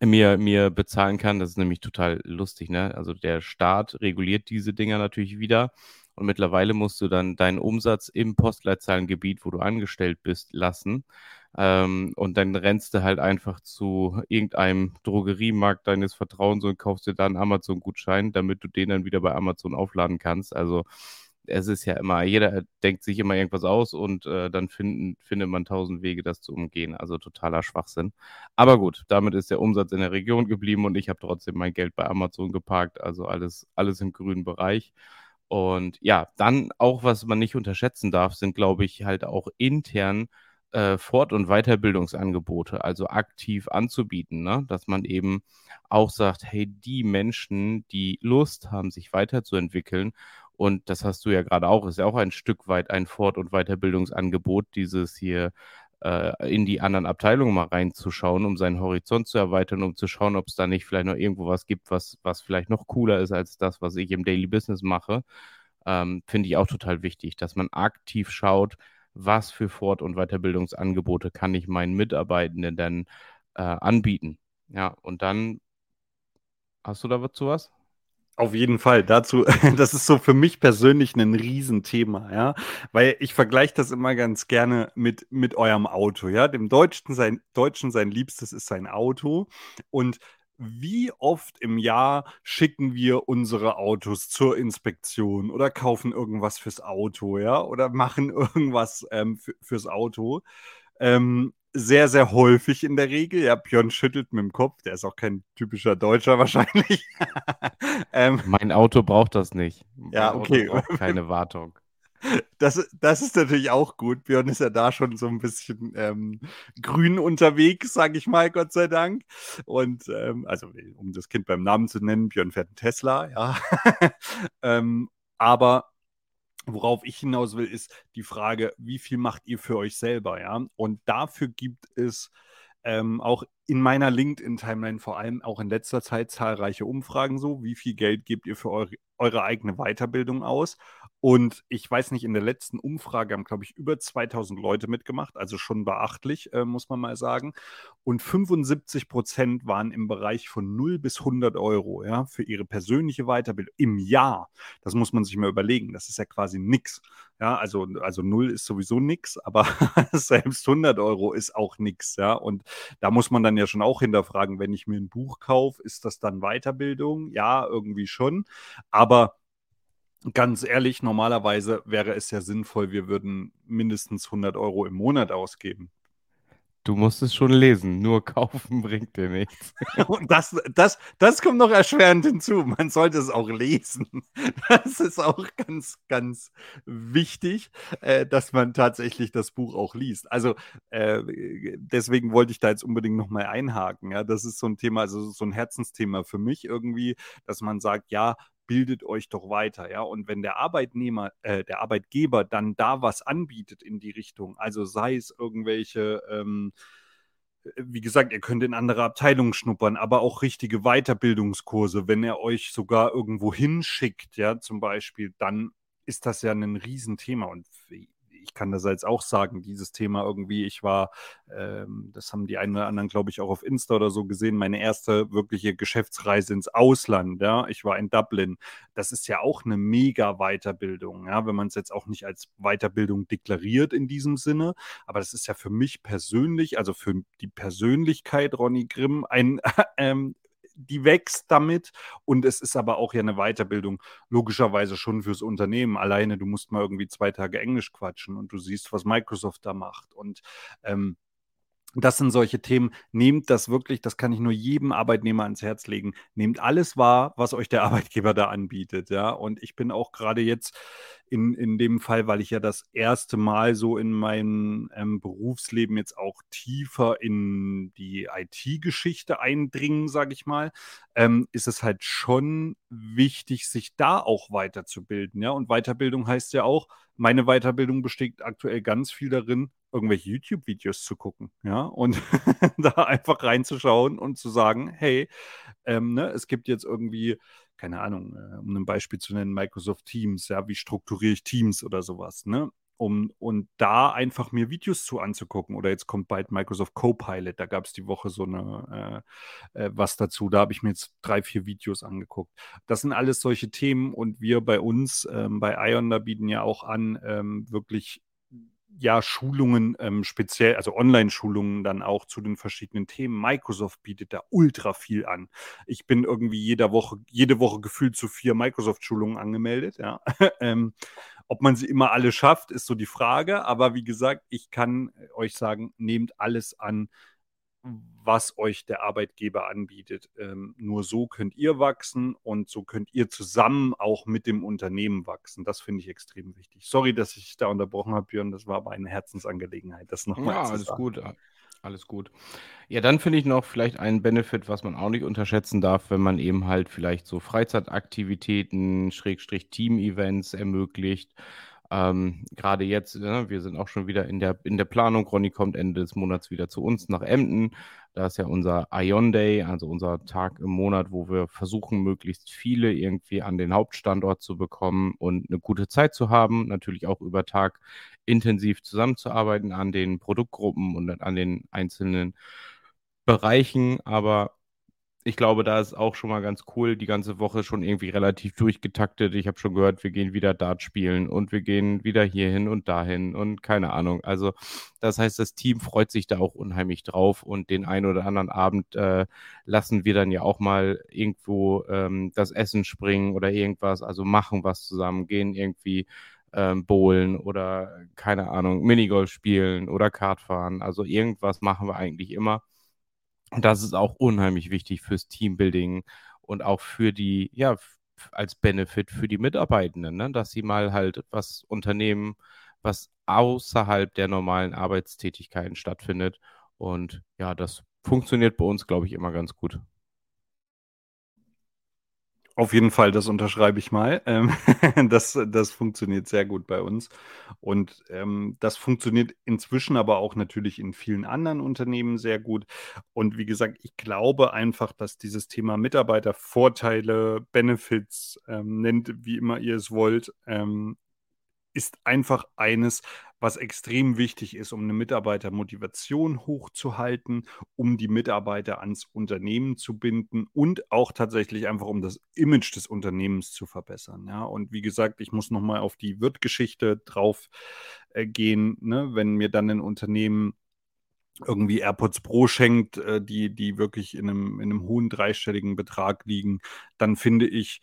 mir, mir bezahlen kann. Das ist nämlich total lustig, ne? Also der Staat reguliert diese Dinger natürlich wieder. Und mittlerweile musst du dann deinen Umsatz im Postleitzahlengebiet, wo du angestellt bist, lassen. Ähm, und dann rennst du halt einfach zu irgendeinem Drogeriemarkt deines Vertrauens und kaufst dir da einen Amazon-Gutschein, damit du den dann wieder bei Amazon aufladen kannst. Also es ist ja immer, jeder denkt sich immer irgendwas aus und äh, dann finden, findet man tausend Wege, das zu umgehen. Also totaler Schwachsinn. Aber gut, damit ist der Umsatz in der Region geblieben und ich habe trotzdem mein Geld bei Amazon geparkt. Also alles, alles im grünen Bereich. Und ja, dann auch, was man nicht unterschätzen darf, sind, glaube ich, halt auch intern äh, Fort- und Weiterbildungsangebote, also aktiv anzubieten, ne? dass man eben auch sagt, hey, die Menschen, die Lust haben, sich weiterzuentwickeln, und das hast du ja gerade auch, ist ja auch ein Stück weit ein Fort- und Weiterbildungsangebot, dieses hier äh, in die anderen Abteilungen mal reinzuschauen, um seinen Horizont zu erweitern, um zu schauen, ob es da nicht vielleicht noch irgendwo was gibt, was, was vielleicht noch cooler ist als das, was ich im Daily Business mache. Ähm, Finde ich auch total wichtig, dass man aktiv schaut, was für Fort- und Weiterbildungsangebote kann ich meinen Mitarbeitenden denn äh, anbieten. Ja, und dann hast du da was zu was? Auf jeden Fall. Dazu, das ist so für mich persönlich ein Riesenthema, ja. Weil ich vergleiche das immer ganz gerne mit, mit eurem Auto, ja. Dem Deutschen sein, Deutschen sein Liebstes ist sein Auto. Und wie oft im Jahr schicken wir unsere Autos zur Inspektion oder kaufen irgendwas fürs Auto, ja, oder machen irgendwas ähm, fürs Auto. Ähm, sehr, sehr häufig in der Regel. Ja, Björn schüttelt mit dem Kopf. Der ist auch kein typischer Deutscher wahrscheinlich. ähm, mein Auto braucht das nicht. Mein ja, okay. Keine Wartung. Das, das ist natürlich auch gut. Björn ist ja da schon so ein bisschen ähm, grün unterwegs, sage ich mal, Gott sei Dank. Und ähm, also, um das Kind beim Namen zu nennen, Björn fährt einen Tesla, ja. ähm, aber worauf ich hinaus will, ist die Frage, wie viel macht ihr für euch selber, ja? Und dafür gibt es ähm, auch in meiner LinkedIn-Timeline vor allem auch in letzter Zeit zahlreiche Umfragen so, wie viel Geld gebt ihr für eure, eure eigene Weiterbildung aus? Und ich weiß nicht, in der letzten Umfrage haben, glaube ich, über 2000 Leute mitgemacht, also schon beachtlich, äh, muss man mal sagen. Und 75 Prozent waren im Bereich von 0 bis 100 Euro ja, für ihre persönliche Weiterbildung im Jahr. Das muss man sich mal überlegen. Das ist ja quasi nichts. Ja, also, also 0 ist sowieso nichts, aber selbst 100 Euro ist auch nichts. Ja, und da muss man dann ja schon auch hinterfragen, wenn ich mir ein Buch kaufe, ist das dann Weiterbildung? Ja, irgendwie schon. Aber ganz ehrlich, normalerweise wäre es ja sinnvoll, wir würden mindestens 100 Euro im Monat ausgeben. Du musst es schon lesen, nur kaufen bringt dir nichts. Und das, das, das kommt noch erschwerend hinzu. Man sollte es auch lesen. Das ist auch ganz, ganz wichtig, äh, dass man tatsächlich das Buch auch liest. Also äh, deswegen wollte ich da jetzt unbedingt nochmal einhaken. Ja, das ist so ein Thema, also so ein Herzensthema für mich irgendwie, dass man sagt, ja, bildet euch doch weiter, ja. Und wenn der Arbeitnehmer, äh, der Arbeitgeber dann da was anbietet in die Richtung, also sei es irgendwelche, ähm, wie gesagt, ihr könnt in andere Abteilungen schnuppern, aber auch richtige Weiterbildungskurse, wenn er euch sogar irgendwo hinschickt, ja, zum Beispiel, dann ist das ja ein Riesenthema. Und ich kann das jetzt auch sagen, dieses Thema irgendwie, ich war, ähm, das haben die einen oder anderen, glaube ich, auch auf Insta oder so gesehen, meine erste wirkliche Geschäftsreise ins Ausland, ja, ich war in Dublin. Das ist ja auch eine mega Weiterbildung, ja, wenn man es jetzt auch nicht als Weiterbildung deklariert in diesem Sinne, aber das ist ja für mich persönlich, also für die Persönlichkeit Ronny Grimm, ein ähm, die wächst damit und es ist aber auch ja eine Weiterbildung, logischerweise schon fürs Unternehmen. Alleine, du musst mal irgendwie zwei Tage Englisch quatschen und du siehst, was Microsoft da macht. Und ähm, das sind solche Themen. Nehmt das wirklich, das kann ich nur jedem Arbeitnehmer ans Herz legen. Nehmt alles wahr, was euch der Arbeitgeber da anbietet. Ja, und ich bin auch gerade jetzt in, in dem Fall, weil ich ja das erste Mal so in meinem ähm, Berufsleben jetzt auch tiefer in die IT-Geschichte eindringen, sage ich mal, ähm, ist es halt schon wichtig, sich da auch weiterzubilden. Ja, und Weiterbildung heißt ja auch, meine Weiterbildung besteht aktuell ganz viel darin, irgendwelche YouTube-Videos zu gucken, ja, und da einfach reinzuschauen und zu sagen, hey, ähm, ne, es gibt jetzt irgendwie, keine Ahnung, äh, um ein Beispiel zu nennen, Microsoft Teams, ja, wie strukturiere ich Teams oder sowas, ne? Um, und da einfach mir Videos zu anzugucken. Oder jetzt kommt bald Microsoft Copilot, da gab es die Woche so eine äh, äh, was dazu. Da habe ich mir jetzt drei, vier Videos angeguckt. Das sind alles solche Themen und wir bei uns ähm, bei Ion, da bieten ja auch an, ähm, wirklich ja, Schulungen ähm, speziell, also Online-Schulungen dann auch zu den verschiedenen Themen. Microsoft bietet da ultra viel an. Ich bin irgendwie jede Woche, jede Woche gefühlt zu vier Microsoft-Schulungen angemeldet, ja. ähm, ob man sie immer alle schafft, ist so die Frage. Aber wie gesagt, ich kann euch sagen, nehmt alles an, was euch der Arbeitgeber anbietet. Ähm, nur so könnt ihr wachsen und so könnt ihr zusammen auch mit dem Unternehmen wachsen. Das finde ich extrem wichtig. Sorry, dass ich da unterbrochen habe, Björn. Das war aber eine Herzensangelegenheit. Das nochmal. Ja, alles sagen. gut. Alles gut. Ja, dann finde ich noch vielleicht einen Benefit, was man auch nicht unterschätzen darf, wenn man eben halt vielleicht so Freizeitaktivitäten, Schrägstrich Team-Events ermöglicht. Ähm, Gerade jetzt, ne, wir sind auch schon wieder in der, in der Planung. Ronny kommt Ende des Monats wieder zu uns nach Emden. Da ist ja unser Ion Day, also unser Tag im Monat, wo wir versuchen, möglichst viele irgendwie an den Hauptstandort zu bekommen und eine gute Zeit zu haben. Natürlich auch über Tag intensiv zusammenzuarbeiten an den Produktgruppen und an den einzelnen Bereichen. Aber ich glaube, da ist auch schon mal ganz cool, die ganze Woche schon irgendwie relativ durchgetaktet. Ich habe schon gehört, wir gehen wieder Dart spielen und wir gehen wieder hierhin und dahin und keine Ahnung. Also das heißt, das Team freut sich da auch unheimlich drauf und den einen oder anderen Abend äh, lassen wir dann ja auch mal irgendwo ähm, das Essen springen oder irgendwas, also machen was zusammen, gehen irgendwie ähm, bowlen oder keine Ahnung, Minigolf spielen oder Kart fahren. Also irgendwas machen wir eigentlich immer. Und das ist auch unheimlich wichtig fürs Teambuilding und auch für die, ja, als Benefit für die Mitarbeitenden, ne? dass sie mal halt was unternehmen, was außerhalb der normalen Arbeitstätigkeiten stattfindet. Und ja, das funktioniert bei uns, glaube ich, immer ganz gut. Auf jeden Fall, das unterschreibe ich mal. Ähm, das, das funktioniert sehr gut bei uns. Und ähm, das funktioniert inzwischen aber auch natürlich in vielen anderen Unternehmen sehr gut. Und wie gesagt, ich glaube einfach, dass dieses Thema Mitarbeitervorteile, Benefits, ähm, nennt wie immer ihr es wollt, ähm, ist einfach eines, was extrem wichtig ist, um eine Mitarbeitermotivation hochzuhalten, um die Mitarbeiter ans Unternehmen zu binden und auch tatsächlich einfach, um das Image des Unternehmens zu verbessern. Ja, und wie gesagt, ich muss nochmal auf die Wirtgeschichte drauf äh, gehen, ne? wenn mir dann ein Unternehmen irgendwie AirPods Pro schenkt, äh, die, die wirklich in einem, in einem hohen dreistelligen Betrag liegen, dann finde ich,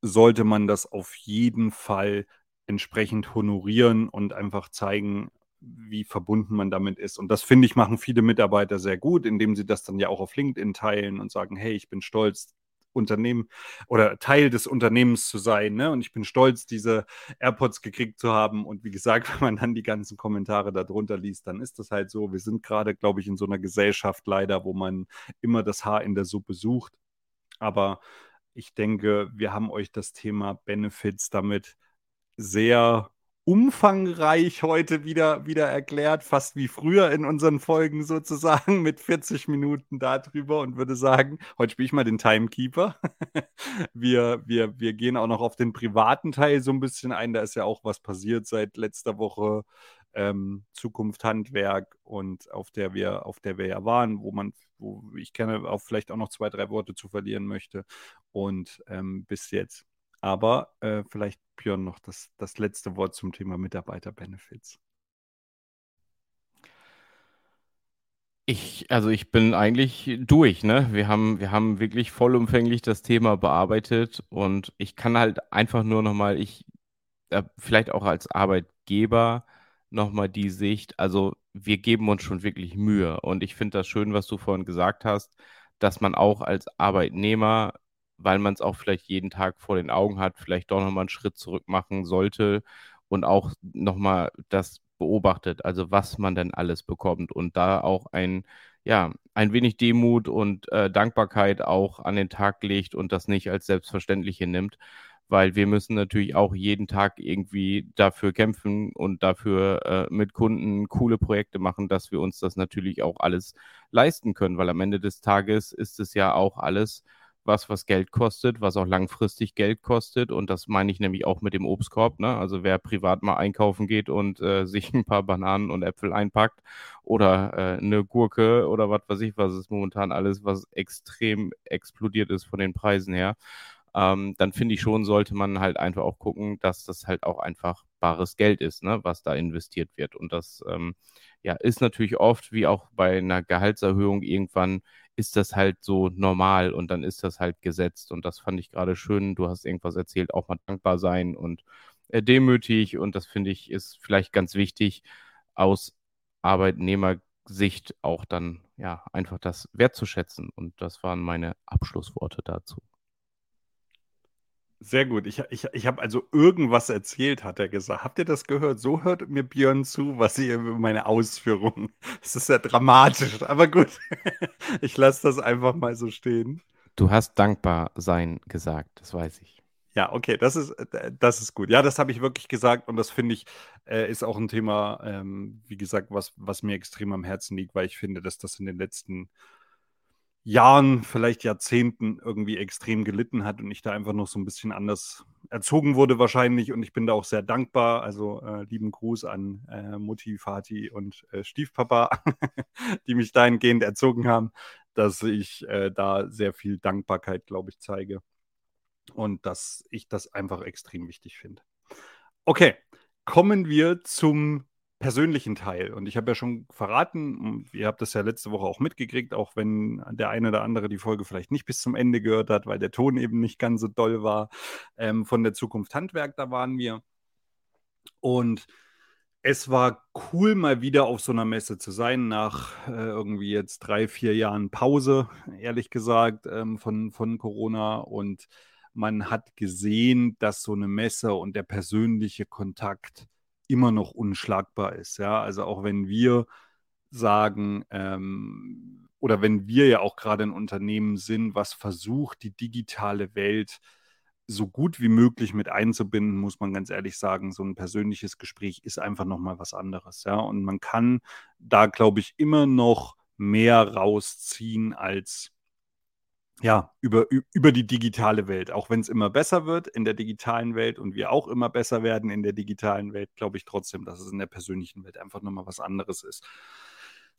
sollte man das auf jeden Fall entsprechend honorieren und einfach zeigen, wie verbunden man damit ist. Und das finde ich, machen viele Mitarbeiter sehr gut, indem sie das dann ja auch auf LinkedIn teilen und sagen, hey, ich bin stolz, Unternehmen oder Teil des Unternehmens zu sein. Ne? Und ich bin stolz, diese AirPods gekriegt zu haben. Und wie gesagt, wenn man dann die ganzen Kommentare darunter liest, dann ist das halt so. Wir sind gerade, glaube ich, in so einer Gesellschaft leider, wo man immer das Haar in der Suppe sucht. Aber ich denke, wir haben euch das Thema Benefits damit sehr umfangreich heute wieder, wieder erklärt, fast wie früher in unseren Folgen sozusagen, mit 40 Minuten darüber und würde sagen, heute spiele ich mal den Timekeeper. wir, wir, wir gehen auch noch auf den privaten Teil so ein bisschen ein. Da ist ja auch was passiert seit letzter Woche. Ähm, Zukunft Handwerk und auf der wir, auf der wir ja waren, wo man, wo ich gerne auch vielleicht auch noch zwei, drei Worte zu verlieren möchte. Und ähm, bis jetzt aber äh, vielleicht, Björn, noch das, das letzte Wort zum Thema Mitarbeiter-Benefits. Ich, also ich bin eigentlich durch, ne? Wir haben, wir haben wirklich vollumfänglich das Thema bearbeitet und ich kann halt einfach nur nochmal, ich, äh, vielleicht auch als Arbeitgeber nochmal die Sicht, also wir geben uns schon wirklich Mühe und ich finde das schön, was du vorhin gesagt hast, dass man auch als Arbeitnehmer weil man es auch vielleicht jeden Tag vor den Augen hat, vielleicht doch nochmal einen Schritt zurück machen sollte und auch nochmal das beobachtet, also was man denn alles bekommt und da auch ein, ja, ein wenig Demut und äh, Dankbarkeit auch an den Tag legt und das nicht als Selbstverständliche nimmt, weil wir müssen natürlich auch jeden Tag irgendwie dafür kämpfen und dafür äh, mit Kunden coole Projekte machen, dass wir uns das natürlich auch alles leisten können, weil am Ende des Tages ist es ja auch alles was, was Geld kostet, was auch langfristig Geld kostet. Und das meine ich nämlich auch mit dem Obstkorb. Ne? Also wer privat mal einkaufen geht und äh, sich ein paar Bananen und Äpfel einpackt oder äh, eine Gurke oder was weiß ich, was ist momentan alles, was extrem explodiert ist von den Preisen her. Ähm, dann finde ich schon, sollte man halt einfach auch gucken, dass das halt auch einfach bares Geld ist, ne, was da investiert wird. Und das ähm, ja, ist natürlich oft, wie auch bei einer Gehaltserhöhung, irgendwann ist das halt so normal und dann ist das halt gesetzt. Und das fand ich gerade schön. Du hast irgendwas erzählt, auch mal dankbar sein und äh, demütig. Und das finde ich ist vielleicht ganz wichtig aus Arbeitnehmersicht auch dann ja einfach das wertzuschätzen. Und das waren meine Abschlussworte dazu. Sehr gut. Ich, ich, ich habe also irgendwas erzählt, hat er gesagt. Habt ihr das gehört? So hört mir Björn zu, was ihr über meine Ausführungen. Das ist ja dramatisch, aber gut. Ich lasse das einfach mal so stehen. Du hast dankbar sein gesagt, das weiß ich. Ja, okay, das ist, das ist gut. Ja, das habe ich wirklich gesagt und das finde ich, äh, ist auch ein Thema, ähm, wie gesagt, was, was mir extrem am Herzen liegt, weil ich finde, dass das in den letzten Jahren, vielleicht Jahrzehnten irgendwie extrem gelitten hat und ich da einfach noch so ein bisschen anders erzogen wurde wahrscheinlich und ich bin da auch sehr dankbar. Also äh, lieben Gruß an äh, Mutti, Vati und äh, Stiefpapa, die mich dahingehend erzogen haben. dass ich äh, da sehr viel Dankbarkeit, glaube ich, zeige. Und dass ich das einfach extrem wichtig finde. Okay, kommen wir zum persönlichen Teil. Und ich habe ja schon verraten, ihr habt das ja letzte Woche auch mitgekriegt, auch wenn der eine oder andere die Folge vielleicht nicht bis zum Ende gehört hat, weil der Ton eben nicht ganz so doll war. Ähm, von der Zukunft Handwerk, da waren wir. Und es war cool, mal wieder auf so einer Messe zu sein, nach äh, irgendwie jetzt drei, vier Jahren Pause, ehrlich gesagt, ähm, von, von Corona. Und man hat gesehen, dass so eine Messe und der persönliche Kontakt immer noch unschlagbar ist. Ja, also auch wenn wir sagen, ähm, oder wenn wir ja auch gerade ein Unternehmen sind, was versucht, die digitale Welt so gut wie möglich mit einzubinden, muss man ganz ehrlich sagen, so ein persönliches Gespräch ist einfach nochmal was anderes. Ja, und man kann da, glaube ich, immer noch mehr rausziehen als ja, über, über die digitale Welt. Auch wenn es immer besser wird in der digitalen Welt und wir auch immer besser werden in der digitalen Welt, glaube ich trotzdem, dass es in der persönlichen Welt einfach nochmal was anderes ist.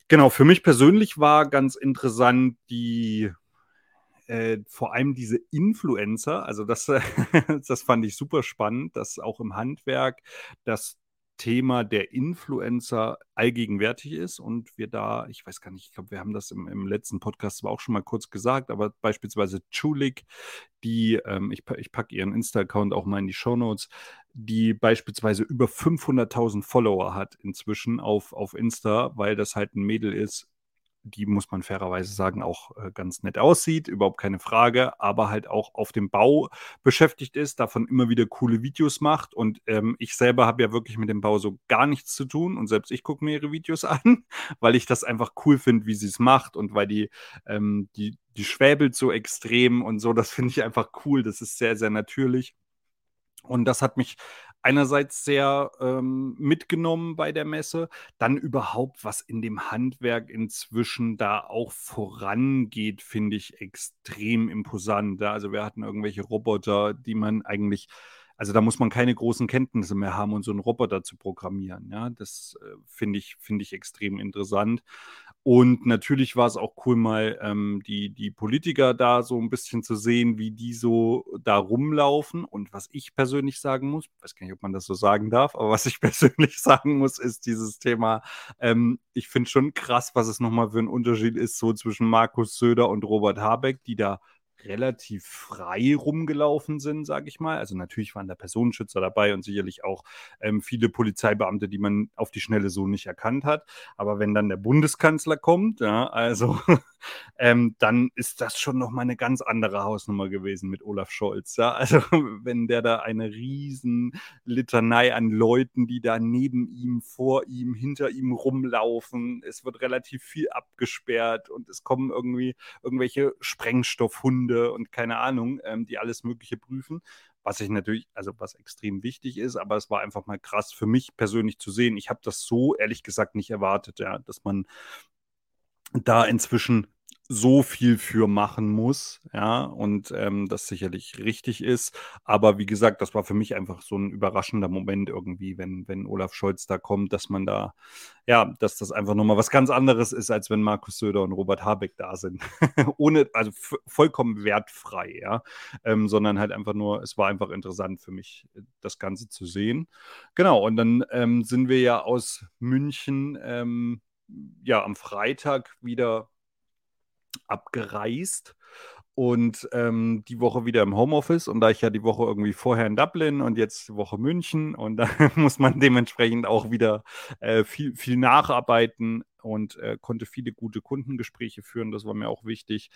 Genau, für mich persönlich war ganz interessant die, äh, vor allem diese Influencer, also das, das fand ich super spannend, dass auch im Handwerk, dass Thema der Influencer allgegenwärtig ist und wir da, ich weiß gar nicht, ich glaube, wir haben das im, im letzten Podcast zwar auch schon mal kurz gesagt, aber beispielsweise Chulik, die, ähm, ich, ich packe ihren Insta-Account auch mal in die Show Notes, die beispielsweise über 500.000 Follower hat inzwischen auf, auf Insta, weil das halt ein Mädel ist, die muss man fairerweise sagen, auch äh, ganz nett aussieht, überhaupt keine Frage, aber halt auch auf dem Bau beschäftigt ist, davon immer wieder coole Videos macht. Und ähm, ich selber habe ja wirklich mit dem Bau so gar nichts zu tun und selbst ich gucke mir ihre Videos an, weil ich das einfach cool finde, wie sie es macht und weil die, ähm, die, die schwäbelt so extrem und so. Das finde ich einfach cool. Das ist sehr, sehr natürlich. Und das hat mich einerseits sehr ähm, mitgenommen bei der Messe, dann überhaupt, was in dem Handwerk inzwischen da auch vorangeht, finde ich extrem imposant. Also wir hatten irgendwelche Roboter, die man eigentlich also da muss man keine großen Kenntnisse mehr haben, um so einen Roboter zu programmieren. Ja, das äh, finde ich, finde ich extrem interessant. Und natürlich war es auch cool, mal ähm, die, die Politiker da so ein bisschen zu sehen, wie die so da rumlaufen. Und was ich persönlich sagen muss, weiß gar nicht, ob man das so sagen darf, aber was ich persönlich sagen muss, ist dieses Thema, ähm, ich finde schon krass, was es nochmal für ein Unterschied ist, so zwischen Markus Söder und Robert Habeck, die da relativ frei rumgelaufen sind, sage ich mal. Also natürlich waren da Personenschützer dabei und sicherlich auch ähm, viele Polizeibeamte, die man auf die Schnelle so nicht erkannt hat. Aber wenn dann der Bundeskanzler kommt, ja, also ähm, dann ist das schon nochmal eine ganz andere Hausnummer gewesen mit Olaf Scholz. Ja? Also wenn der da eine riesen Litanei an Leuten, die da neben ihm, vor ihm, hinter ihm rumlaufen, es wird relativ viel abgesperrt und es kommen irgendwie irgendwelche Sprengstoffhunde und keine Ahnung, ähm, die alles Mögliche prüfen was ich natürlich, also was extrem wichtig ist, aber es war einfach mal krass für mich persönlich zu sehen. Ich habe das so ehrlich gesagt nicht erwartet, ja, dass man da inzwischen so viel für machen muss, ja, und ähm, das sicherlich richtig ist. Aber wie gesagt, das war für mich einfach so ein überraschender Moment irgendwie, wenn, wenn Olaf Scholz da kommt, dass man da, ja, dass das einfach nochmal was ganz anderes ist, als wenn Markus Söder und Robert Habeck da sind. Ohne, also vollkommen wertfrei, ja, ähm, sondern halt einfach nur, es war einfach interessant für mich, das Ganze zu sehen. Genau, und dann ähm, sind wir ja aus München, ähm, ja, am Freitag wieder abgereist und ähm, die Woche wieder im Homeoffice. Und da ich ja die Woche irgendwie vorher in Dublin und jetzt die Woche München und da muss man dementsprechend auch wieder äh, viel, viel nacharbeiten und äh, konnte viele gute Kundengespräche führen. Das war mir auch wichtig,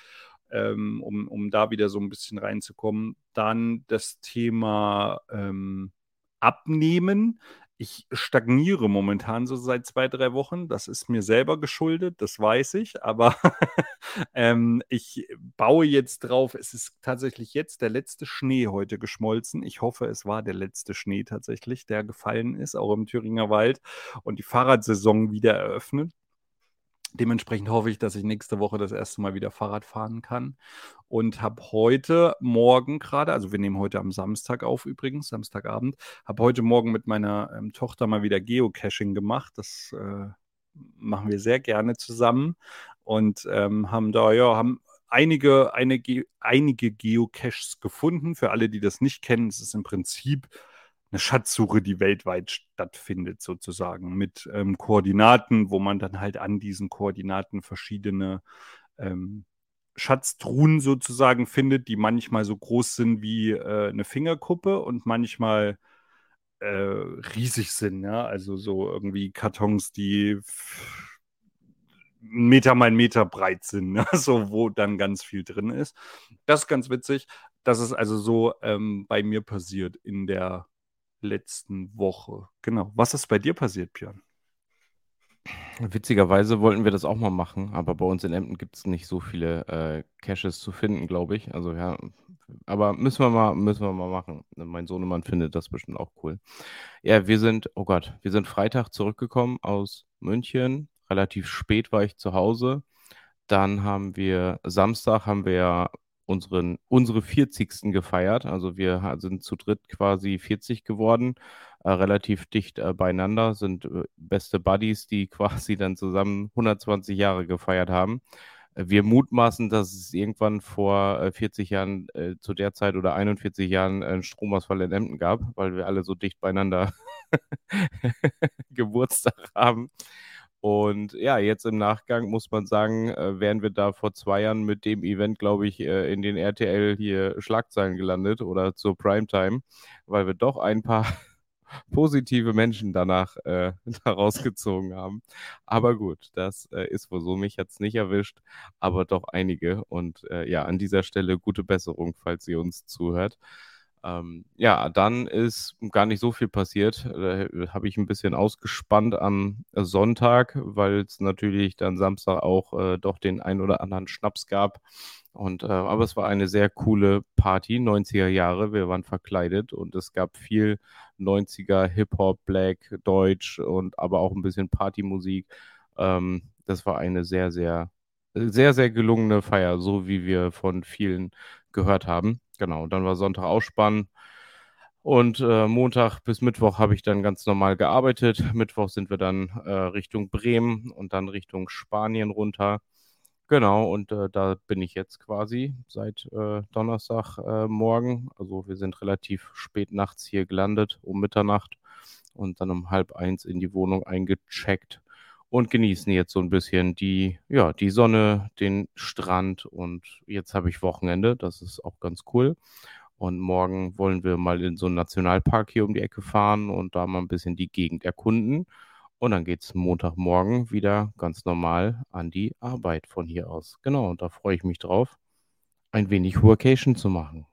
ähm, um, um da wieder so ein bisschen reinzukommen. Dann das Thema ähm, Abnehmen ich stagniere momentan so seit zwei, drei Wochen. Das ist mir selber geschuldet, das weiß ich. Aber ähm, ich baue jetzt drauf. Es ist tatsächlich jetzt der letzte Schnee heute geschmolzen. Ich hoffe, es war der letzte Schnee tatsächlich, der gefallen ist, auch im Thüringer Wald und die Fahrradsaison wieder eröffnet. Dementsprechend hoffe ich, dass ich nächste Woche das erste Mal wieder Fahrrad fahren kann. Und habe heute Morgen gerade, also wir nehmen heute am Samstag auf übrigens, Samstagabend, habe heute Morgen mit meiner ähm, Tochter mal wieder Geocaching gemacht. Das äh, machen wir sehr gerne zusammen. und ähm, haben da, ja, haben einige, einige, einige Geocaches gefunden. Für alle, die das nicht kennen, es ist im Prinzip eine Schatzsuche, die weltweit stattfindet, sozusagen, mit ähm, Koordinaten, wo man dann halt an diesen Koordinaten verschiedene ähm, Schatztruhen sozusagen findet, die manchmal so groß sind wie äh, eine Fingerkuppe und manchmal äh, riesig sind. Ja? Also so irgendwie Kartons, die Meter mal Meter breit sind, ne? so wo dann ganz viel drin ist. Das ist ganz witzig. Das ist also so ähm, bei mir passiert in der letzten Woche. Genau. Was ist bei dir passiert, Björn? Witzigerweise wollten wir das auch mal machen, aber bei uns in Emden gibt es nicht so viele äh, Caches zu finden, glaube ich. Also ja, aber müssen wir mal, müssen wir mal machen. Mein Sohnemann findet das bestimmt auch cool. Ja, wir sind, oh Gott, wir sind Freitag zurückgekommen aus München. Relativ spät war ich zu Hause. Dann haben wir Samstag haben wir unseren, unsere 40. gefeiert. Also wir sind zu dritt quasi 40 geworden, äh, relativ dicht äh, beieinander, sind äh, beste Buddies, die quasi dann zusammen 120 Jahre gefeiert haben. Wir mutmaßen, dass es irgendwann vor 40 äh, Jahren äh, zu der Zeit oder 41 Jahren einen Stromausfall in Emden gab, weil wir alle so dicht beieinander Geburtstag haben. Und ja, jetzt im Nachgang muss man sagen, äh, wären wir da vor zwei Jahren mit dem Event, glaube ich, äh, in den RTL hier Schlagzeilen gelandet oder zur Primetime, weil wir doch ein paar positive Menschen danach äh, rausgezogen haben. Aber gut, das äh, ist wohl so. Mich hat es nicht erwischt, aber doch einige. Und äh, ja, an dieser Stelle gute Besserung, falls ihr uns zuhört. Ähm, ja, dann ist gar nicht so viel passiert. Da habe ich ein bisschen ausgespannt am Sonntag, weil es natürlich dann Samstag auch äh, doch den ein oder anderen Schnaps gab. Und, äh, aber es war eine sehr coole Party, 90er Jahre. Wir waren verkleidet und es gab viel 90er Hip-Hop, Black, Deutsch und aber auch ein bisschen Partymusik. Ähm, das war eine sehr, sehr, sehr, sehr gelungene Feier, so wie wir von vielen gehört haben. Genau, dann war Sonntag Ausspann. Und äh, Montag bis Mittwoch habe ich dann ganz normal gearbeitet. Mittwoch sind wir dann äh, Richtung Bremen und dann Richtung Spanien runter. Genau, und äh, da bin ich jetzt quasi seit äh, Donnerstag äh. Also wir sind relativ spät nachts hier gelandet, um Mitternacht und dann um halb eins in die Wohnung eingecheckt und genießen jetzt so ein bisschen die, ja, die Sonne, den Strand und jetzt habe ich Wochenende, das ist auch ganz cool. Und morgen wollen wir mal in so einen Nationalpark hier um die Ecke fahren und da mal ein bisschen die Gegend erkunden. Und dann geht es Montagmorgen wieder ganz normal an die Arbeit von hier aus. Genau, und da freue ich mich drauf, ein wenig Workation zu machen.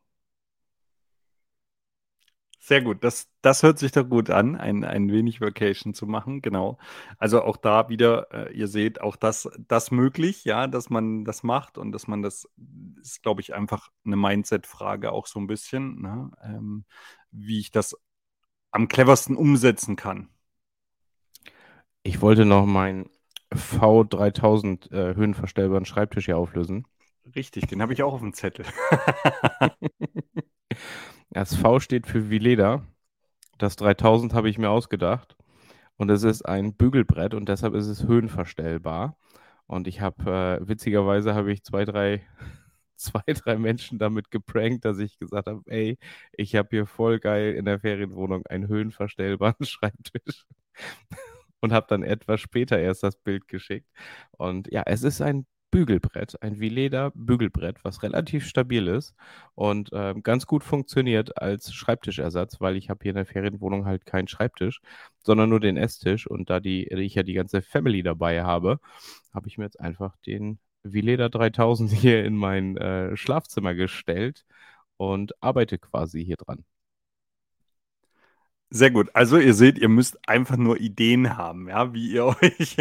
Sehr gut, das, das hört sich doch gut an, ein, ein wenig Vacation zu machen, genau. Also auch da wieder, äh, ihr seht, auch das, das möglich, ja, dass man das macht und dass man das, ist, glaube ich, einfach eine Mindset-Frage auch so ein bisschen, ne? ähm, wie ich das am cleversten umsetzen kann. Ich wollte noch meinen V3000 äh, höhenverstellbaren Schreibtisch hier auflösen. Richtig, den habe ich auch auf dem Zettel. Das V steht für Vileda. Das 3000 habe ich mir ausgedacht. Und es ist ein Bügelbrett und deshalb ist es höhenverstellbar. Und ich habe, äh, witzigerweise habe ich zwei, drei, zwei, drei Menschen damit geprankt, dass ich gesagt habe, ey, ich habe hier voll geil in der Ferienwohnung einen höhenverstellbaren Schreibtisch. und habe dann etwas später erst das Bild geschickt. Und ja, es ist ein Bügelbrett, ein Vileda Bügelbrett, was relativ stabil ist und äh, ganz gut funktioniert als Schreibtischersatz, weil ich habe hier in der Ferienwohnung halt keinen Schreibtisch, sondern nur den Esstisch und da die, ich ja die ganze Family dabei habe, habe ich mir jetzt einfach den Vileda 3000 hier in mein äh, Schlafzimmer gestellt und arbeite quasi hier dran. Sehr gut. Also ihr seht, ihr müsst einfach nur Ideen haben, ja, wie ihr euch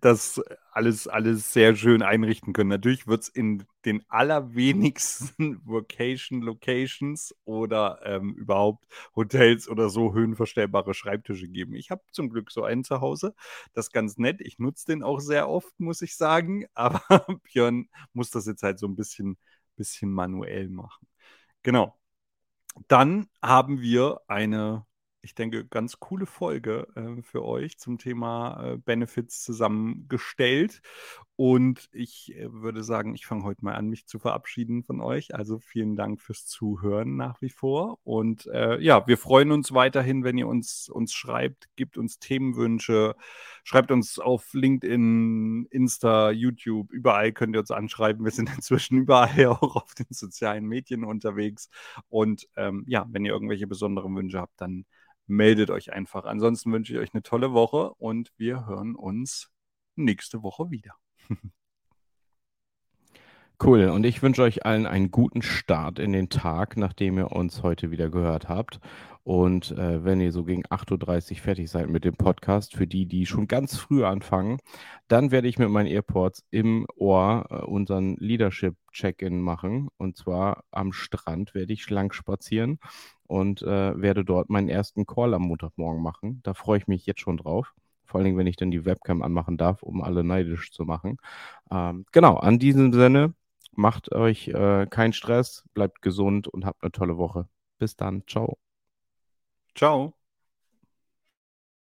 das alles, alles sehr schön einrichten könnt. Natürlich wird es in den allerwenigsten Vocation-Locations oder ähm, überhaupt Hotels oder so höhenverstellbare Schreibtische geben. Ich habe zum Glück so einen zu Hause. Das ist ganz nett. Ich nutze den auch sehr oft, muss ich sagen. Aber Björn muss das jetzt halt so ein bisschen, bisschen manuell machen. Genau. Dann haben wir eine, ich denke, ganz coole Folge äh, für euch zum Thema äh, Benefits zusammengestellt. Und ich äh, würde sagen, ich fange heute mal an, mich zu verabschieden von euch. Also vielen Dank fürs Zuhören nach wie vor. Und äh, ja, wir freuen uns weiterhin, wenn ihr uns, uns schreibt, gebt uns Themenwünsche, schreibt uns auf LinkedIn, Insta, YouTube, überall könnt ihr uns anschreiben. Wir sind inzwischen überall auch auf den sozialen Medien unterwegs. Und ähm, ja, wenn ihr irgendwelche besonderen Wünsche habt, dann meldet euch einfach. Ansonsten wünsche ich euch eine tolle Woche und wir hören uns nächste Woche wieder. Cool. Und ich wünsche euch allen einen guten Start in den Tag, nachdem ihr uns heute wieder gehört habt. Und äh, wenn ihr so gegen 8.30 Uhr fertig seid mit dem Podcast, für die, die schon ganz früh anfangen, dann werde ich mit meinen Airports im Ohr äh, unseren Leadership-Check-In machen. Und zwar am Strand werde ich schlank spazieren und äh, werde dort meinen ersten Call am Montagmorgen machen. Da freue ich mich jetzt schon drauf. Vor allen Dingen, wenn ich dann die Webcam anmachen darf, um alle neidisch zu machen. Ähm, genau, an diesem Sinne, macht euch äh, keinen Stress, bleibt gesund und habt eine tolle Woche. Bis dann. Ciao. Ciao.